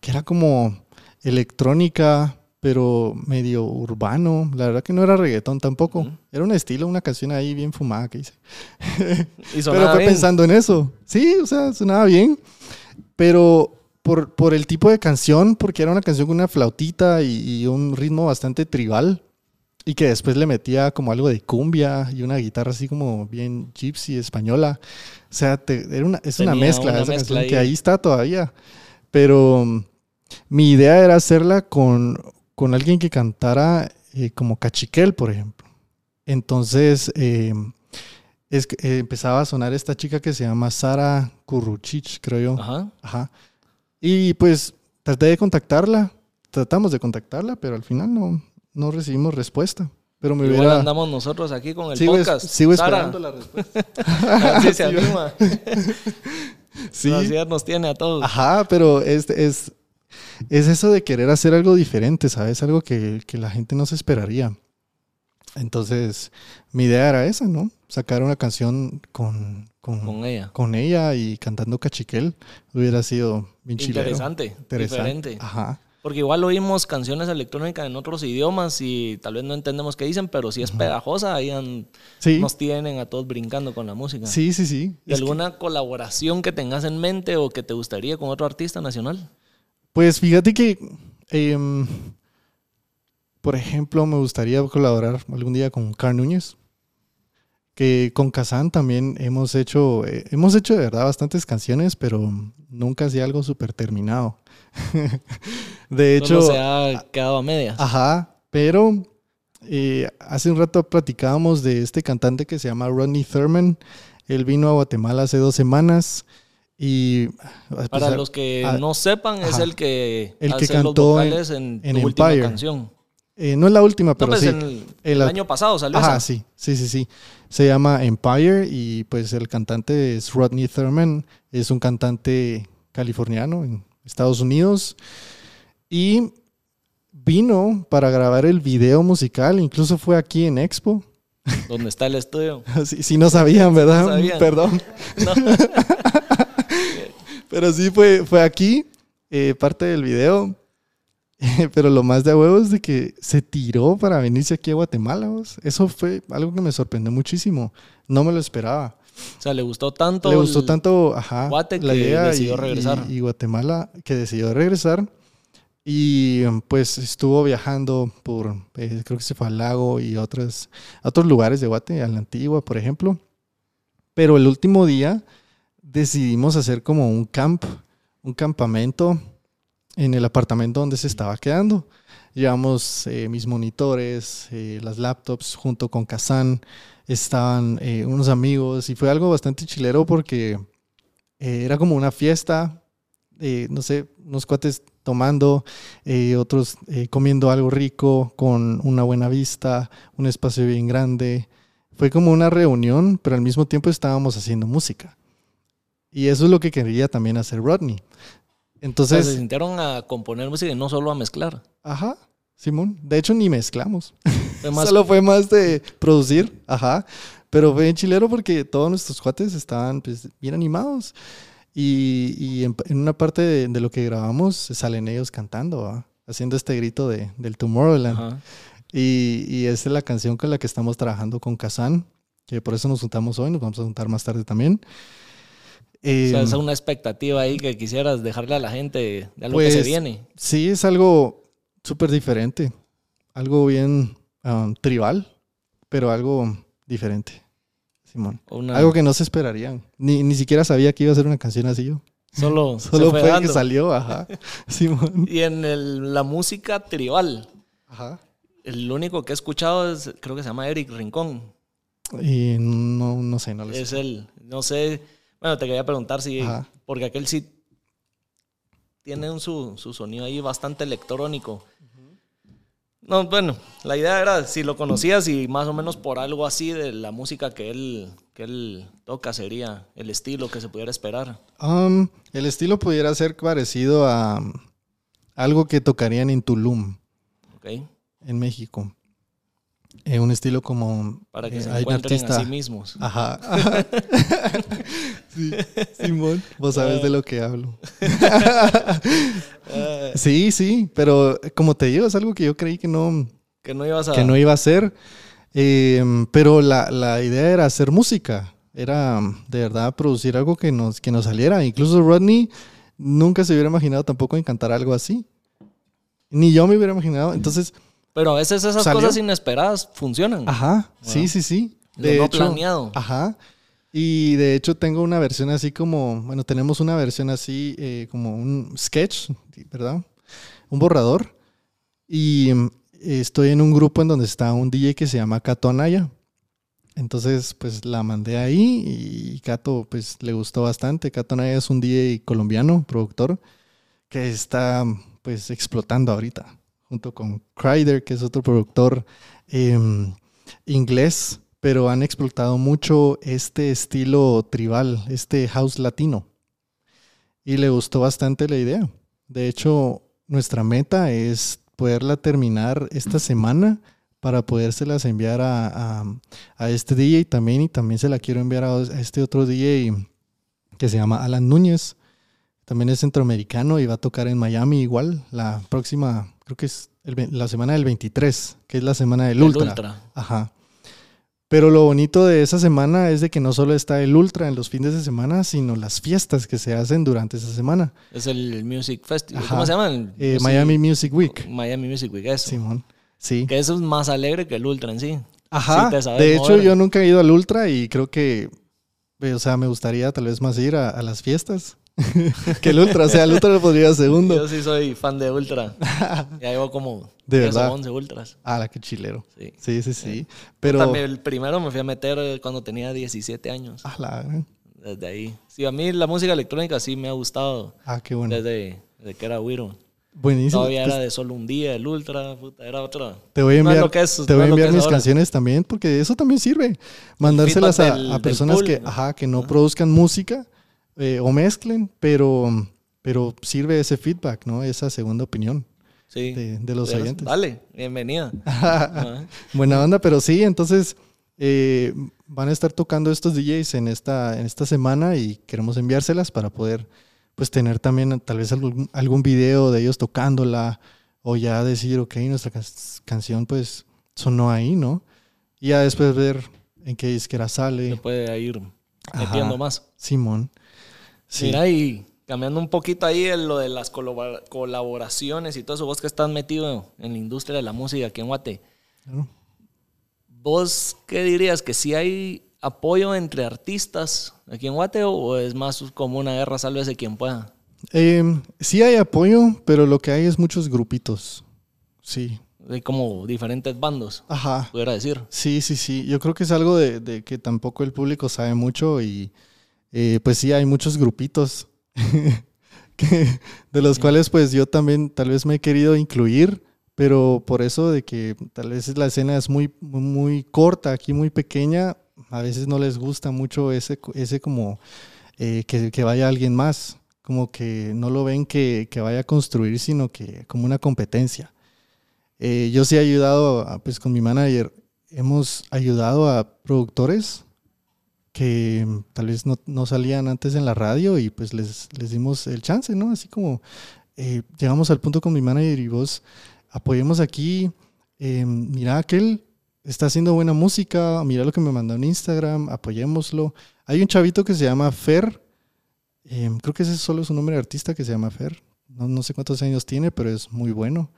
que era como electrónica, pero medio urbano. La verdad que no era reggaetón tampoco. Era un estilo, una canción ahí bien fumada que hice. Y Pero fue bien. pensando en eso. Sí, o sea, sonaba bien. Pero por, por el tipo de canción, porque era una canción con una flautita y, y un ritmo bastante tribal. Y que después le metía como algo de cumbia y una guitarra así como bien gypsy, española. O sea, te- era una, es una mezcla una esa mezcla canción que ahí. está todavía. Pero mi idea era hacerla con, con alguien que cantara eh, como cachiquel, por ejemplo. Entonces, eh, es eh, empezaba a sonar esta chica que se llama Sara Kurruchich, creo yo. Ajá. Ajá. Y pues traté de contactarla, tratamos de contactarla, pero al final no, no recibimos respuesta. Pero me Igual hubiera... andamos nosotros aquí con el sigo, es- podcast. sigo Sara, esperando la respuesta. a ver si se anima. Sí. La ansiedad nos tiene a todos. Ajá, pero es, es, es eso de querer hacer algo diferente, ¿sabes? Algo que, que la gente no se esperaría. Entonces, mi idea era esa, ¿no? Sacar una canción con, con, Con ella. con ella y cantando cachiquel hubiera sido bien chilero. Interesante, Interesante. diferente. Ajá. Porque igual oímos canciones electrónicas en otros idiomas y tal vez no entendemos qué dicen, pero si es pegajosa, ahí Sí, nos tienen a todos brincando con la música. sí, sí, sí. ¿Y Es que- alguna colaboración que tengas en mente o que te gustaría con otro artista nacional? Pues fíjate que, em, por ejemplo, me gustaría colaborar algún día con Carl Núñez, que con Kazan también hemos hecho, eh, hemos hecho de verdad bastantes canciones, pero nunca hacía algo súper terminado. de hecho, Solo se ha quedado a medias. ajá, pero eh, hace un rato platicábamos de este cantante que se llama Rodney Thurman. Él vino a Guatemala hace dos semanas y... Para los que no sepan, es el que El que los cantó en- en, en tu última Empire. canción. eh, no es la última, No, pero pues sí. en el, año pasado salió Ajá, esa. sí, sí, sí, sí. Se llama Empire y pues el cantante es Rodney Thurman. Es un cantante californiano en Estados Unidos. Y vino para grabar el video musical. Incluso fue aquí en Expo. ¿Dónde está el estudio? Sí, sí no sabían, ¿verdad? No sabían. Perdón. No. Pero sí fue, fue aquí, eh, parte del video. Pero lo más de a huevo es de que se tiró para venirse aquí a Guatemala. vos. Eso fue algo que me sorprendió muchísimo. No me lo esperaba. O sea, le gustó tanto. Le gustó tanto, ajá, Guate la que idea decidió y- regresar. Y, y Guatemala que decidió regresar. Y pues estuvo viajando por, eh, creo que se fue al lago y otras, a otros lugares de Guate, a la Antigua, por ejemplo. Pero el último día decidimos hacer como un camp, un campamento en el apartamento donde se estaba quedando. Llevamos eh, mis monitores, eh, las laptops junto con Kazan. Estaban eh, unos amigos y fue algo bastante chilero porque era como una fiesta, no sé, unos cuates tomando, otros comiendo algo rico con una buena vista, un espacio bien grande. Fue como una reunión, pero al mismo tiempo estábamos haciendo música. Y eso es lo que quería también hacer Rodney. O sea, Entonces, se sintieron a componer música y no solo a mezclar. ajá, Simón. De hecho, ni mezclamos. Fue más Solo fue más de producir, ajá. Pero fue bien chilero porque todos nuestros cuates estaban pues, bien animados. Y, y en, en una parte de, de lo que grabamos salen ellos cantando, ¿va? haciendo este grito de, del Tomorrowland. Ajá. Y, y esa es la canción con la que estamos trabajando con Kazan, que por eso nos juntamos hoy, nos vamos a juntar más tarde también. O sea, es una expectativa ahí que quisieras dejarle a la gente de algo que Pues, se viene. Sí, es algo súper diferente. Algo bien um, tribal, pero algo diferente. Simón. Una- Algo que no se esperarían. Ni, ni siquiera sabía que iba a ser una canción así yo. Solo, Solo fue fue, que salió, ajá. Simón. Y en el- la música tribal, Ajá. el único que he escuchado es, creo que se llama Eric Rincón. Y no, no sé, no lo Es sé. él. No sé. Bueno, te quería preguntar si. Ajá. Porque aquel sí tiene un, su, su sonido ahí bastante electrónico. No, bueno, la idea era si lo conocías y más o menos por algo así de la música que él, que él toca sería el estilo que se pudiera esperar. Um, el estilo pudiera ser parecido a algo que tocarían en Tulum, ¿Ok? en México. Eh, un estilo como... Para que eh, se hay encuentren a artista- sí mismos. Ajá. ajá. sí, Simón, vos sabes de lo que hablo. sí, sí, pero como te digo, es algo que yo creí que no, Que no ibas a. que no iba a hacer. Eh, pero la, la idea era hacer música. Era de verdad producir algo que nos, que nos saliera. Incluso Rodney nunca se hubiera imaginado tampoco en cantar algo así. Ni yo me hubiera imaginado. Entonces, Pero a veces esas ¿Salió? cosas inesperadas funcionan. Ajá, sí, sí, sí. Lo no planeado. Ajá. Y de hecho tengo una versión así como, bueno, tenemos una versión así eh, como un sketch, ¿verdad? Un borrador. Y mm, estoy en un grupo en donde está un DJ que se llama Cato Anaya. Entonces, pues la mandé ahí y Cato, pues le gustó bastante. Cato Anaya es un DJ colombiano, productor, que está, pues, explotando ahorita, junto con Kryder, que es otro productor em, inglés, pero han explotado mucho este estilo tribal, este house latino. Y le gustó bastante la idea. De hecho, nuestra meta es poderla terminar esta semana para podérselas enviar a, a, a este DJ también y también se la quiero enviar a, a este otro DJ que se llama Alan Núñez. También es centroamericano y va a tocar en Miami igual la próxima, creo que es el la semana del 23, que es la semana del El Ultra. ultra. Ajá. Pero lo bonito de esa semana es de que no solo está el Ultra en los fines de semana, sino las fiestas que se hacen durante esa semana. Es el Music Festival. ¿Cómo se llama? El Eh, Miami Music Week. Miami Music Week, eso. Simón. Sí. Que eso es más alegre que el ultra en sí. Ajá. Sí de hecho, mover. yo nunca he ido al Ultra y creo que, eh, o sea, me gustaría tal vez más ir a, a las fiestas que el Ultra. O sea, el Ultra lo podría segundo. Yo sí soy fan de ultra. ya llevo como De 10 o verdad. 11 ultras. Ah, la que chilero. Sí. Sí, sí, sí. Pero. También el primero me fui a meter eh, cuando tenía 17 años. Ah, la- Desde ahí. Sí, a mí la música electrónica sí me ha gustado ah, qué bueno. desde, desde que era Wiro. Buenísimo. Todavía Pues, era de solo un día, el ultra, puta, era otra. Te voy a No es enviar, que es- te no voy a enviar mis ahora. canciones también, porque eso también sirve. Mandárselas a, del- a personas que, ¿no? ajá, que no produzcan música eh, o mezclen, pero, pero sirve ese feedback, ¿no? Esa segunda opinión Sí. de, de los oyentes. Dale, bienvenida. Buena onda, pero sí, entonces Eh, van a estar tocando estos DJs en esta, en esta semana y queremos enviárselas para poder pues tener también tal vez algún, algún video de ellos tocándola o ya decir, ok, nuestra canción pues sonó ahí, ¿no? Y ya después ver en qué disquera sale. Se puede ir metiendo más. Simón. Sí. Mira, y cambiando un poquito ahí en lo de las colaboraciones y todo eso, vos que estás metido en la industria de la música aquí en Guate. ¿Vos qué dirías? ¿Que si hay apoyo entre artistas aquí en Guate o es más como una guerra, sálvese quien pueda? Eh, sí hay apoyo, pero lo que hay es muchos grupitos. Sí. Hay como diferentes bandos. Ajá. Pudiera decir. Sí, sí, sí. Yo creo que es algo de, que tampoco el público sabe mucho y eh, pues sí hay muchos grupitos de los cuales pues yo también tal vez me he querido incluir, pero por eso de que tal vez la escena es muy, muy corta, aquí muy pequeña, a veces no les gusta mucho ese, ese como eh, que, que vaya alguien más como que no lo ven que, vaya a construir, sino que como una competencia. Eh, yo sí he ayudado, pues con mi manager, hemos ayudado a productores que tal vez no, salían antes en la radio y pues les, les dimos el chance, ¿no? Así como eh, llegamos al punto con mi manager y vos apoyemos aquí, eh, mira aquel está haciendo buena música, mira lo que me mandó en Instagram, apoyémoslo. Hay un chavito que se llama Fer, Em, creo que ese solo es un nombre de artista que se llama Fer. No, sé cuántos años tiene, pero es muy bueno.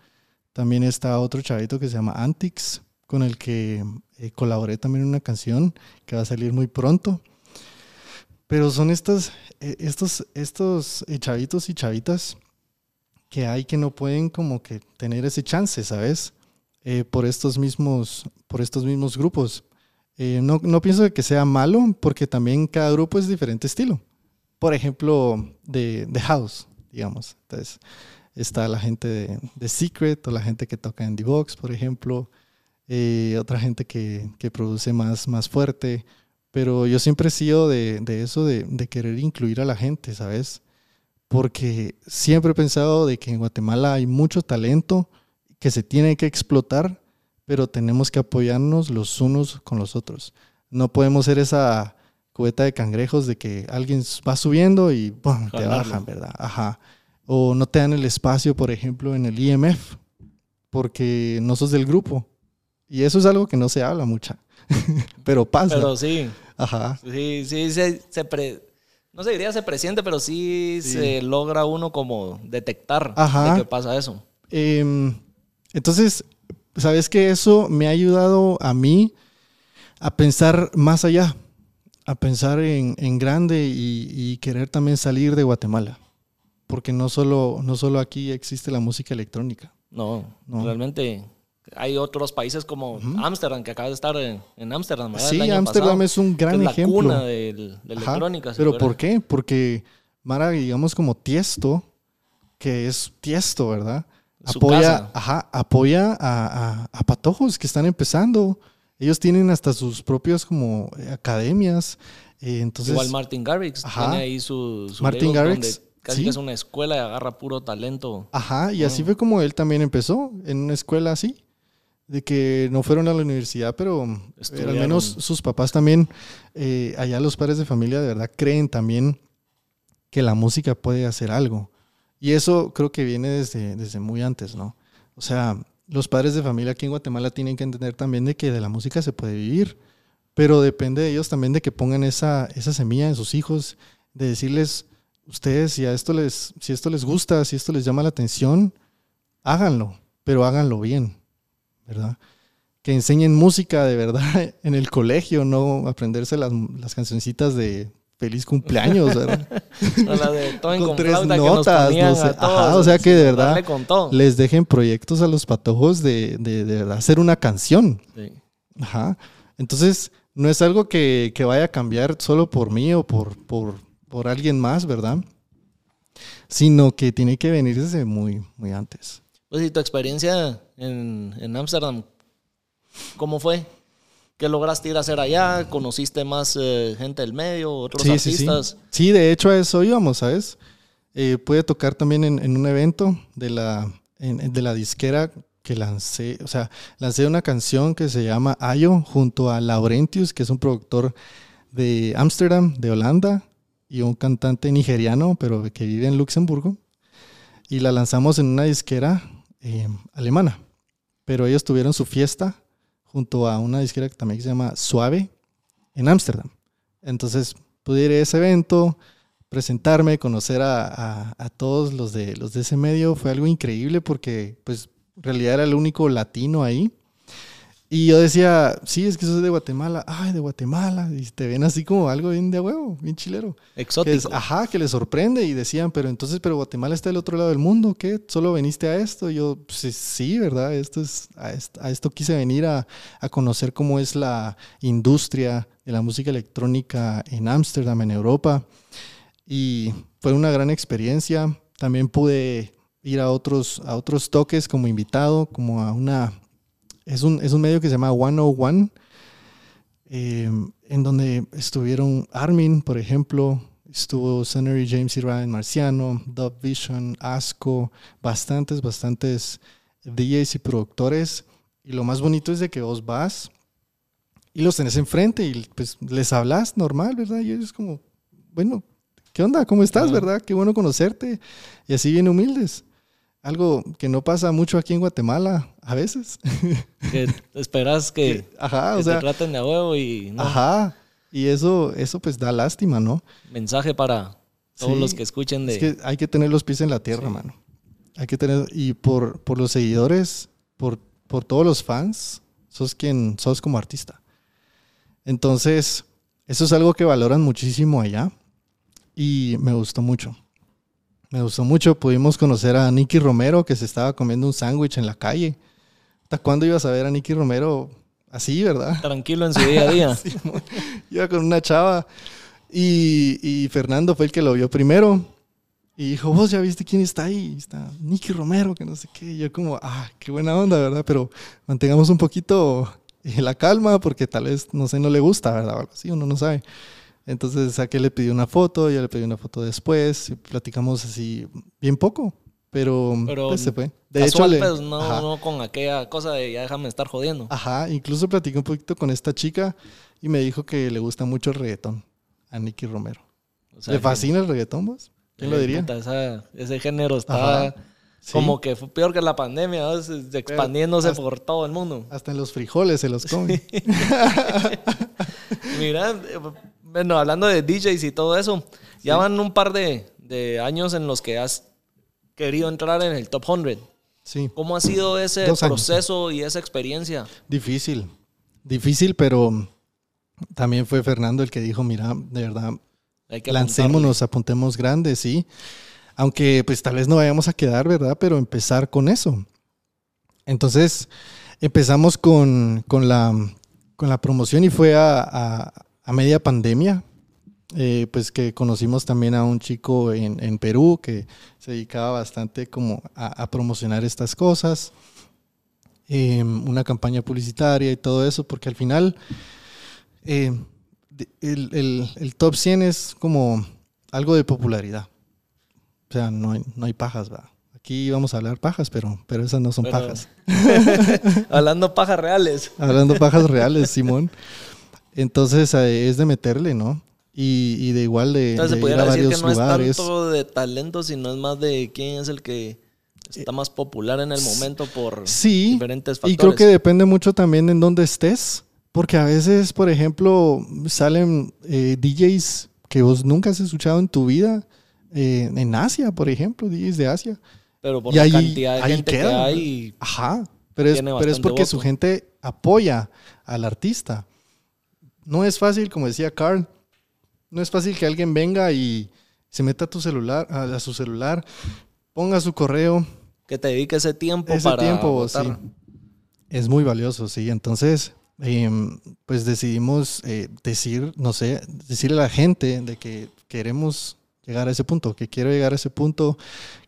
También está otro chavito que se llama Antix, con el que eh, colaboré también en una canción que va a salir muy pronto. Pero son estos, eh, estos, estos eh, chavitos y chavitas que hay que no pueden como que tener ese chance, ¿sabes? por, estos mismos, por estos mismos grupos. no, no pienso que sea malo porque también cada grupo es diferente estilo por ejemplo, de, de House, digamos. Entonces, está la gente de, de, Secret o la gente que toca en The Box, por ejemplo. Eh, otra gente que, que, produce más, más fuerte. Pero yo siempre he sido de, de eso, de, de, querer incluir a la gente, ¿sabes? Porque siempre he pensado de que en Guatemala hay mucho talento que se tiene que explotar, pero tenemos que apoyarnos los unos con los otros. No podemos ser esa cubeta de cangrejos de que alguien va subiendo y te bajan, ¿verdad? Ajá. O no te dan el espacio, por ejemplo, en el IMF, porque no sos del grupo. Y eso es algo que no se habla mucho. pero pasa. Pero sí. Ajá. Sí, sí, se, no se diría se presiente, pero sí, se logra uno como detectar Ajá. de qué pasa eso. Em, entonces, ¿sabes que Eso me ha ayudado a mí a pensar más allá a pensar en, en grande y, querer también salir de Guatemala. Porque no solo, no solo aquí existe la música electrónica. No, realmente hay otros países como Ámsterdam, que acaba de estar en Ámsterdam. Sí, Ámsterdam es un gran es ejemplo. La cuna de, electrónica. Pero ¿por qué? Porque Mara, digamos como Tiesto, que es Tiesto, ¿verdad? apoya, ajá, apoya a, a, a patojos que están empezando ellos tienen hasta sus propias como academias. Eh, entonces, Igual Martin Garrix tiene ahí su, Martin Garrix, casi es una escuela y agarra puro talento. Ajá, y así fue como él también empezó, en una escuela así. De que no fueron a la universidad, pero eh, al menos sus papás también, allá los padres de familia de verdad creen también que la música puede hacer algo. Y eso creo que viene desde, desde muy antes, ¿no? O sea, los padres de familia aquí en Guatemala tienen que entender también de que de la música se puede vivir, pero depende de ellos también de que pongan esa, esa semilla en sus hijos, de decirles, ustedes si a esto les, si esto les gusta, si esto les llama la atención, háganlo, pero háganlo bien, ¿verdad? Que enseñen música de verdad en el colegio, no aprenderse las, las cancioncitas de feliz cumpleaños, ¿verdad? con, tres notas, no sé. Ajá, o sea que de verdad les dejen proyectos a los patojos de, de, de hacer una canción. Sí. Ajá. Entonces, no es algo que, que, vaya a cambiar solo por mí o por, por, por alguien más, ¿verdad? Sino que tiene que venir desde muy, muy antes. Pues, ¿y tu experiencia en Ámsterdam? ¿Cómo fue? ¿Qué lograste ir a hacer allá? ¿Conociste más eh, gente del medio, otros artistas? Sí, de hecho a eso íbamos, ¿sabes? Eh, pude tocar también en, un evento de la, de la disquera que lancé, o sea, lancé una canción que se llama Ayo junto a Laurentius, que es un productor de Ámsterdam, de Holanda, y un cantante nigeriano, pero que vive en Luxemburgo. Y la lanzamos en una disquera eh, alemana. Pero ellos tuvieron su fiesta junto a una disquera que también se llama Suave en Ámsterdam. Entonces pude ir a ese evento, presentarme, conocer a, a, todos los de, los de ese medio. Fue algo increíble porque pues en realidad era el único latino ahí. Y yo decía, sí, es que eso es de Guatemala. Ay, de Guatemala. Y te ven así como algo bien de huevo, bien chilero. Exótico. ajá, que les sorprende. Y decían, pero entonces, pero Guatemala está del otro lado del mundo. ¿Qué? ¿Solo veniste a esto? Y yo, pues, sí, ¿verdad? Esto es, a, esto, quise venir a, a, conocer cómo es la industria de la música electrónica en Ámsterdam, en Europa. Y fue una gran experiencia. También pude ir a otros, a otros toques como invitado, como a una es un, es un medio que se llama 101, eh, en donde estuvieron Armin, por ejemplo, estuvo Senator James y Ryan Marciano, Dub Vision, Asco, bastantes, bastantes DJs y productores. Y lo más bonito es de que vos vas y los tenés enfrente y pues les hablas normal, ¿verdad? Y ellos como, bueno, ¿qué onda? ¿Cómo estás, verdad? Qué bueno conocerte. Y así bien humildes algo que no pasa mucho aquí en Guatemala a veces. Que esperas que, ajá, o sea, te traten de huevo y no. Ajá. Y eso, eso pues da lástima, ¿no? Mensaje para todos los que escuchen de. Es que hay que tener los pies en la tierra, mano. Hay que tener. Y por, por los seguidores, por, por todos los fans, sos quien sos como artista. Entonces, eso es algo que valoran muchísimo allá. Y me gustó mucho. Me gustó mucho. Pudimos conocer a Nicky Romero que se estaba comiendo un sándwich en la calle. ¿Hasta cuándo ibas a ver a Nicky Romero así, verdad? Tranquilo en su día a día. iba con una chava y, Fernando fue el que lo vio primero. Y dijo, vos ya viste quién está ahí. Está Nicky Romero, que no sé qué. Y yo como, ah, qué buena onda, ¿verdad? Pero mantengamos un poquito la calma porque tal vez, no sé, no le gusta, ¿verdad? O algo así, uno no sabe. Entonces a le pidió una foto, yo le pedí una foto después, y platicamos así bien poco, pero, pues se fue. De hecho, pues, no, con aquella cosa de ya déjame estar jodiendo. Ajá, incluso platicé un poquito con esta chica y me dijo que le gusta mucho el reggaetón a Nicky Romero. ¿Le fascina el reggaetón vos? ¿Quién lo diría? ese género está... Como que fue peor que la pandemia, expandiéndose por todo el mundo. Hasta en los frijoles se los come. Mira, bueno, hablando de DJs y todo eso, ya van un par de, años en los que has querido entrar en el top 100. Sí. ¿Cómo ha sido ese proceso y esa experiencia? Difícil, difícil, pero también fue Fernando el que dijo, mira, de verdad, lancémonos, apuntemos grandes, sí. Aunque pues tal vez no vayamos a quedar, ¿verdad? Pero empezar con eso. Entonces, empezamos con, la, con la promoción y fue a, a media pandemia, eh, pues que conocimos también a un chico en, Perú que se dedicaba bastante como a, promocionar estas cosas, em, una campaña publicitaria y todo eso, porque al final eh, el, top 100 es como algo de popularidad. O sea, no hay, no hay pajas, ¿verdad? Aquí vamos a hablar pajas, pero, pero esas no son pajas. Hablando pajas reales. Hablando pajas reales, Simón. Entonces eh, es de meterle, ¿no? Y, y de igual de, Entonces, se ir a decir que no es tanto de talento, sino es más de quién es el que está más popular en el momento por sí, diferentes factores. Y creo que depende mucho también en dónde estés. Porque a veces, por ejemplo, salen eh, DJs que vos nunca has escuchado en tu vida. Eh, en Asia, por ejemplo, DJs de Asia. Pero por la cantidad de gente que hay. Ajá. Pero es, pero es porque su gente apoya al artista no es fácil, como decía Carl, no es fácil que alguien venga y se meta a tu celular, a, su celular, ponga su correo. Que te dedique ese tiempo ese tiempo, sí. Es muy valioso, sí. Entonces, em, pues decidimos eh, decir, no sé, decirle a la gente de que queremos llegar a ese punto, que quiero llegar a ese punto,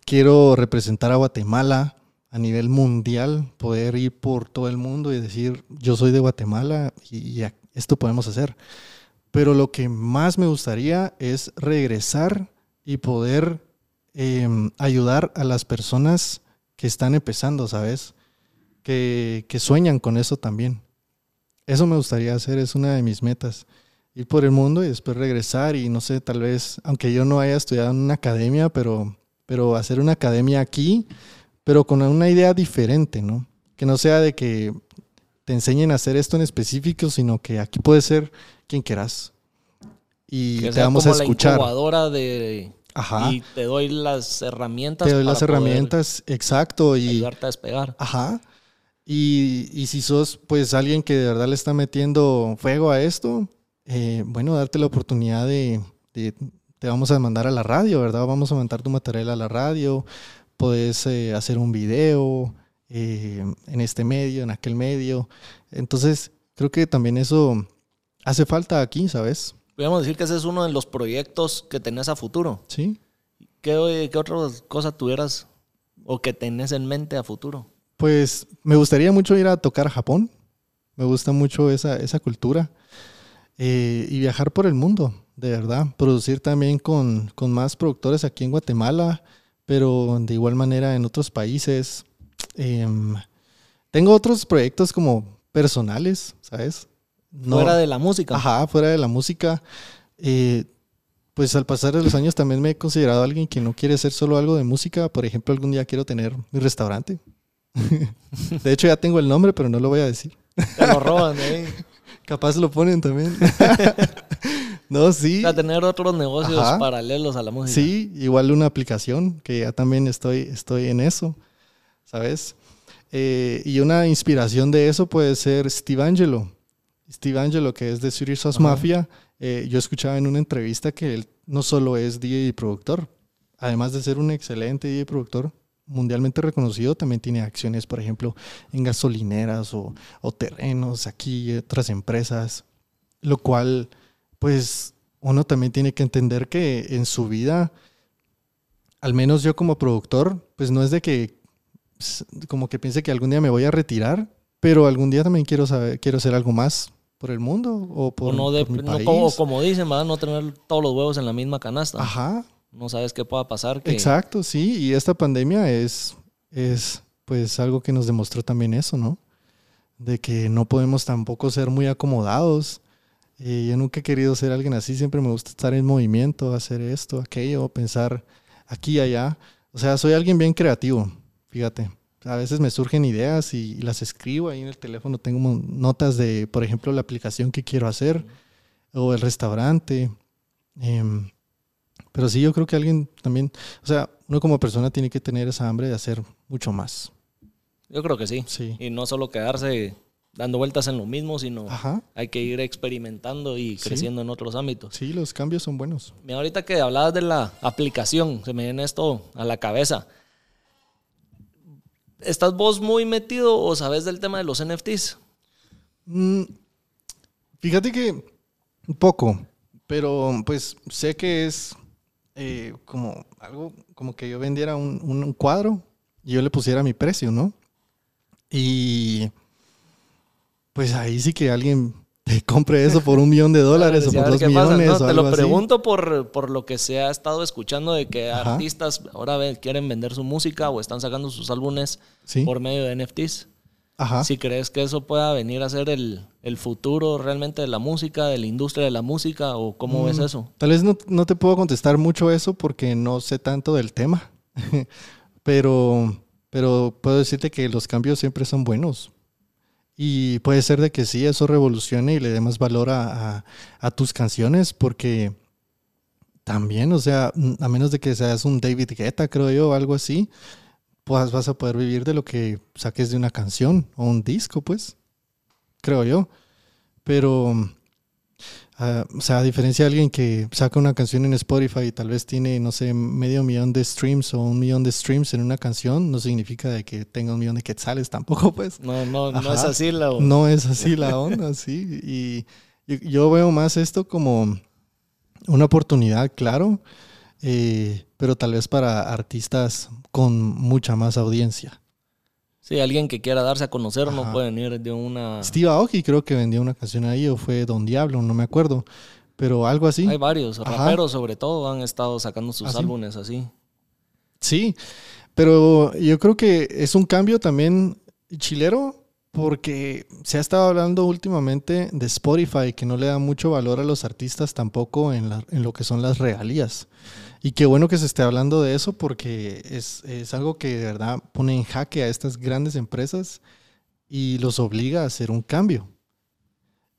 quiero representar a Guatemala a nivel mundial, poder ir por todo el mundo y decir, yo soy de Guatemala y, y, esto podemos hacer. Pero lo que más me gustaría es regresar y poder em, ayudar a las personas que están empezando, ¿sabes? que, que sueñan con eso también. Eso me gustaría hacer, es una de mis metas. Ir por el mundo y después regresar y no sé, tal vez, aunque yo no haya estudiado en una academia, pero, pero hacer una academia aquí, pero con una idea diferente, ¿no? Que no sea de que te enseñen a hacer esto en específico, sino que aquí puede ser quien quieras. Y Que te vamos como a la escuchar. incubadora de... Ajá. Y te doy las herramientas. Te doy para las herramientas, exacto. Y, Ayudarte a despegar. Ajá. Y, y si sos pues alguien que de verdad le está metiendo fuego a esto, eh, bueno, darte la oportunidad de, de- te vamos a mandar a la radio, ¿verdad? Vamos a mandar tu material a la radio, puedes eh, hacer un video eh, en este medio, en aquel medio. Entonces, creo que también eso hace falta aquí, ¿sabes? Podríamos decir que ese es uno de los proyectos que tenés a futuro. Sí. ¿Qué, qué otra cosa tuvieras o que tenés en mente a futuro? Pues me gustaría mucho ir a tocar a Japón. Me gusta mucho esa, esa cultura. Eh, y viajar por el mundo, de verdad. Producir también con, con más productores aquí en Guatemala, pero de igual manera en otros países. Em, tengo otros proyectos como personales, ¿sabes? No- Fuera de la música. Ajá, fuera de la música. Eh, pues al pasar de los años también me he considerado alguien que no quiere hacer solo algo de música. Por ejemplo, algún día quiero tener mi restaurante. de hecho, ya tengo el nombre, pero no lo voy a decir. Te lo roban, ¿eh? Capaz lo ponen también. no, sí. Sea, tener otros negocios Ajá. paralelos a la música. Sí, igual una aplicación, que ya también estoy, estoy en eso, ¿sabes? Eh, y una inspiración de eso puede ser Steve Angelo. Steve Angelo, que es de Ajá. Mafia. eh, yo escuchaba en una entrevista que él no solo es DJ y productor, además de ser un excelente DJ productor, mundialmente reconocido, también tiene acciones, por ejemplo, en gasolineras o, o terrenos aquí, otras empresas, lo cual, pues, uno también tiene que entender que en su vida, al menos yo como productor, pues no es de que como que piense que algún día me voy a retirar, pero algún día también quiero saber, quiero hacer algo más por el mundo o por, o no de, por mi no país. como, como dicen, ¿verdad? No tener todos los huevos en la misma canasta. Ajá, No sabes qué pueda pasar. Que, exacto, sí, y esta pandemia es, es pues algo que nos demostró también eso, ¿no? De que no podemos tampoco ser muy acomodados. Eh, yo nunca he querido ser alguien así, siempre me gusta estar en movimiento, hacer esto, aquello, pensar aquí y allá. O sea, soy alguien bien creativo, fíjate. A veces me surgen ideas y, y las escribo ahí en el teléfono. Tengo notas de, por ejemplo, la aplicación que quiero hacer o el restaurante. Em, pero sí, yo creo que alguien también, o sea, uno como persona tiene que tener esa hambre de hacer mucho más. Yo creo que sí. Sí. Y no solo quedarse dando vueltas en lo mismo, sino Ajá. hay que ir experimentando y Sí. creciendo en otros ámbitos. Sí, los cambios son buenos. Mira, ahorita que hablabas de la aplicación, se me viene esto a la cabeza. ¿Estás vos muy metido o sabes del tema de los NFTs? Mm, fíjate que un poco, pero pues sé que es eh, como algo como que yo vendiera un, un- un cuadro y yo le pusiera mi precio, ¿no? Y pues ahí sí que alguien te compre eso por un millón de dólares o por dos millones ¿no? o Te algo lo así. pregunto por, por lo que se ha estado escuchando de que Ajá. artistas ahora quieren vender su música o están sacando sus álbumes Sí. por medio de NFTs. Ajá. Si crees que eso pueda venir a ser el, el futuro realmente de la música, de la industria de la música, o cómo ves Mm, eso? Tal vez no, no te puedo contestar mucho eso porque no sé tanto del tema, pero, pero puedo decirte que los cambios siempre son buenos. Y puede ser de que sí, eso revolucione y le dé más valor a, tus canciones porque también, o sea, a menos de que seas un David Guetta, creo yo, o algo así, pues vas a poder vivir de lo que saques de una canción o un disco, pues, creo yo. Pero Ah, o sea, a diferencia de alguien que saca una canción en Spotify y tal vez tiene, no sé, medio millón de streams o un millón de streams en una canción, no significa de que tenga un millón de quetzales tampoco, pues. No, no, no es así la... No es así la onda, sí. Y yo, yo veo más esto como una oportunidad, claro, eh, pero tal vez para artistas con mucha más audiencia. Sí, alguien que quiera darse a conocer no puede venir de una... Steve Aoki creo que vendió una canción ahí o fue Don Diablo, no me acuerdo, pero algo así. Hay varios, Ajá. raperos sobre todo, han estado sacando sus ¿Ah, álbumes así. Sí, pero yo creo que es un cambio también chilero porque se ha estado hablando últimamente de Spotify, que no le da mucho valor a los artistas tampoco en, la- en lo que son las regalías. Y qué bueno que se esté hablando de eso porque es, es algo que de verdad pone en jaque a estas grandes empresas y los obliga a hacer un cambio.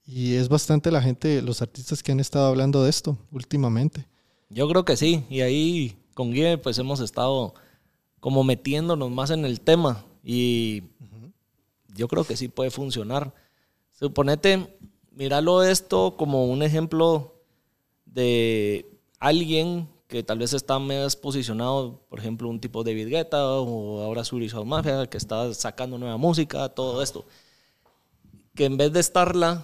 Y es bastante la gente, los artistas que han estado hablando de esto últimamente. Yo creo que sí, y ahí con Guille pues hemos estado como metiéndonos más en el tema y yo creo que sí puede funcionar. Suponete, míralo esto como un ejemplo de alguien que tal vez está más posicionado, por ejemplo, un tipo David Guetta o ahora Sound Mafia, que está sacando nueva música, todo esto. Que en vez de estarla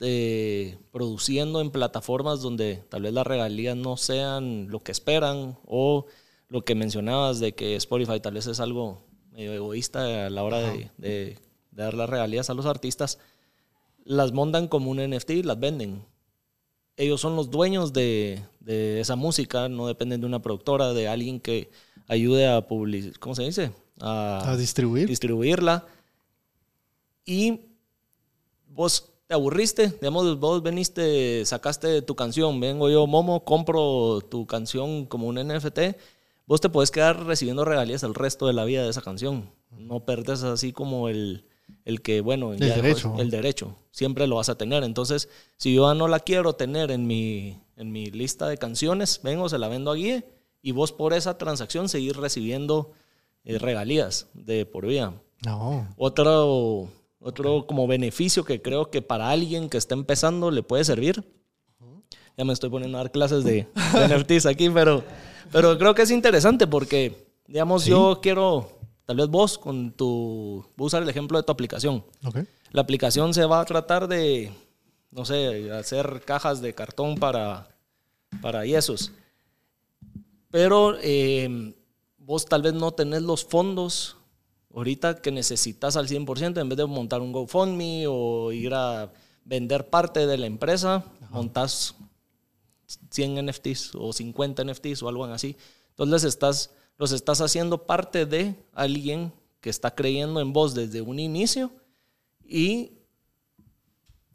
eh, produciendo en plataformas donde tal vez las regalías no sean lo que esperan o lo que mencionabas de que Spotify tal vez es algo medio egoísta a la hora de, de- de dar las regalías a los artistas, las montan como un NFT y las venden. Ellos son los dueños de, de esa música, no dependen de una productora, de alguien que ayude a publicar, ¿cómo se dice? A distribuir. distribuirla. Y vos te aburriste, digamos, vos veniste, sacaste tu canción, vengo yo, Momo, compro tu canción como un NFT, vos te podés quedar recibiendo regalías el resto de la vida de esa canción. No perdes así como el, el que, bueno, El ya dejó- derecho. el derecho, siempre lo vas a tener. Entonces, si yo no la quiero tener en mi, en mi lista de canciones, vengo, se la vendo a Guille y vos por esa transacción seguir recibiendo eh, regalías de por vida. No. Otro, otro como beneficio que creo que para alguien que está empezando le puede servir. Ya me estoy poniendo a dar clases de, de NFTs aquí, pero, pero creo que es interesante porque, digamos, Sí. yo quiero, tal vez vos con tu, voy a usar el ejemplo de tu aplicación. La aplicación se va a tratar de, no sé, hacer cajas de cartón para, para yesos. Pero eh, vos tal vez no tenés los fondos ahorita que necesitas al 100% en vez de montar un GoFundMe o ir a vender parte de la empresa, montas 100 NFTs o 50 NFTs o algo así. Entonces estás, los estás haciendo parte de alguien que está creyendo en vos desde un inicio y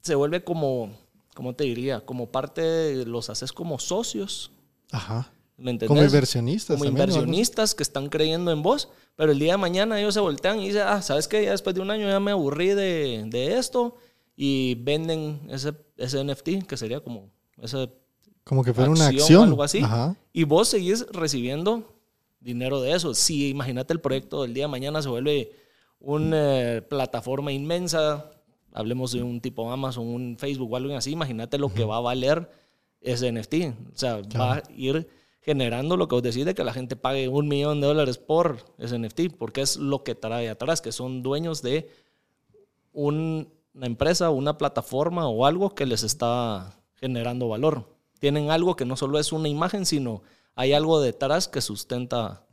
se vuelve como, ¿cómo te diría? Como parte, de- los haces como socios, Ajá. ¿me entendés? Como inversionistas. como también, ¿no? inversionistas que están creyendo en vos, pero el día de mañana ellos se voltean y dicen, ah, ¿sabes qué? Ya después de un año ya me aburrí de, de esto y venden ese, ese NFT, que sería como esa Como que fuera una acción o acción. algo así, Ajá. y vos seguís recibiendo dinero de eso. Si imagínate el proyecto del día de mañana se vuelve una plataforma inmensa, hablemos de un tipo Amazon, un Facebook o algo así, imagínate lo que va a valer ese NFT. O sea, va a ir generando lo que os decís de que la gente pague un millón de dólares por ese NFT, porque es lo que trae atrás, que son dueños de un- una empresa, una plataforma o algo que les está generando valor. Tienen algo que no solo es una imagen, sino hay algo detrás que sustenta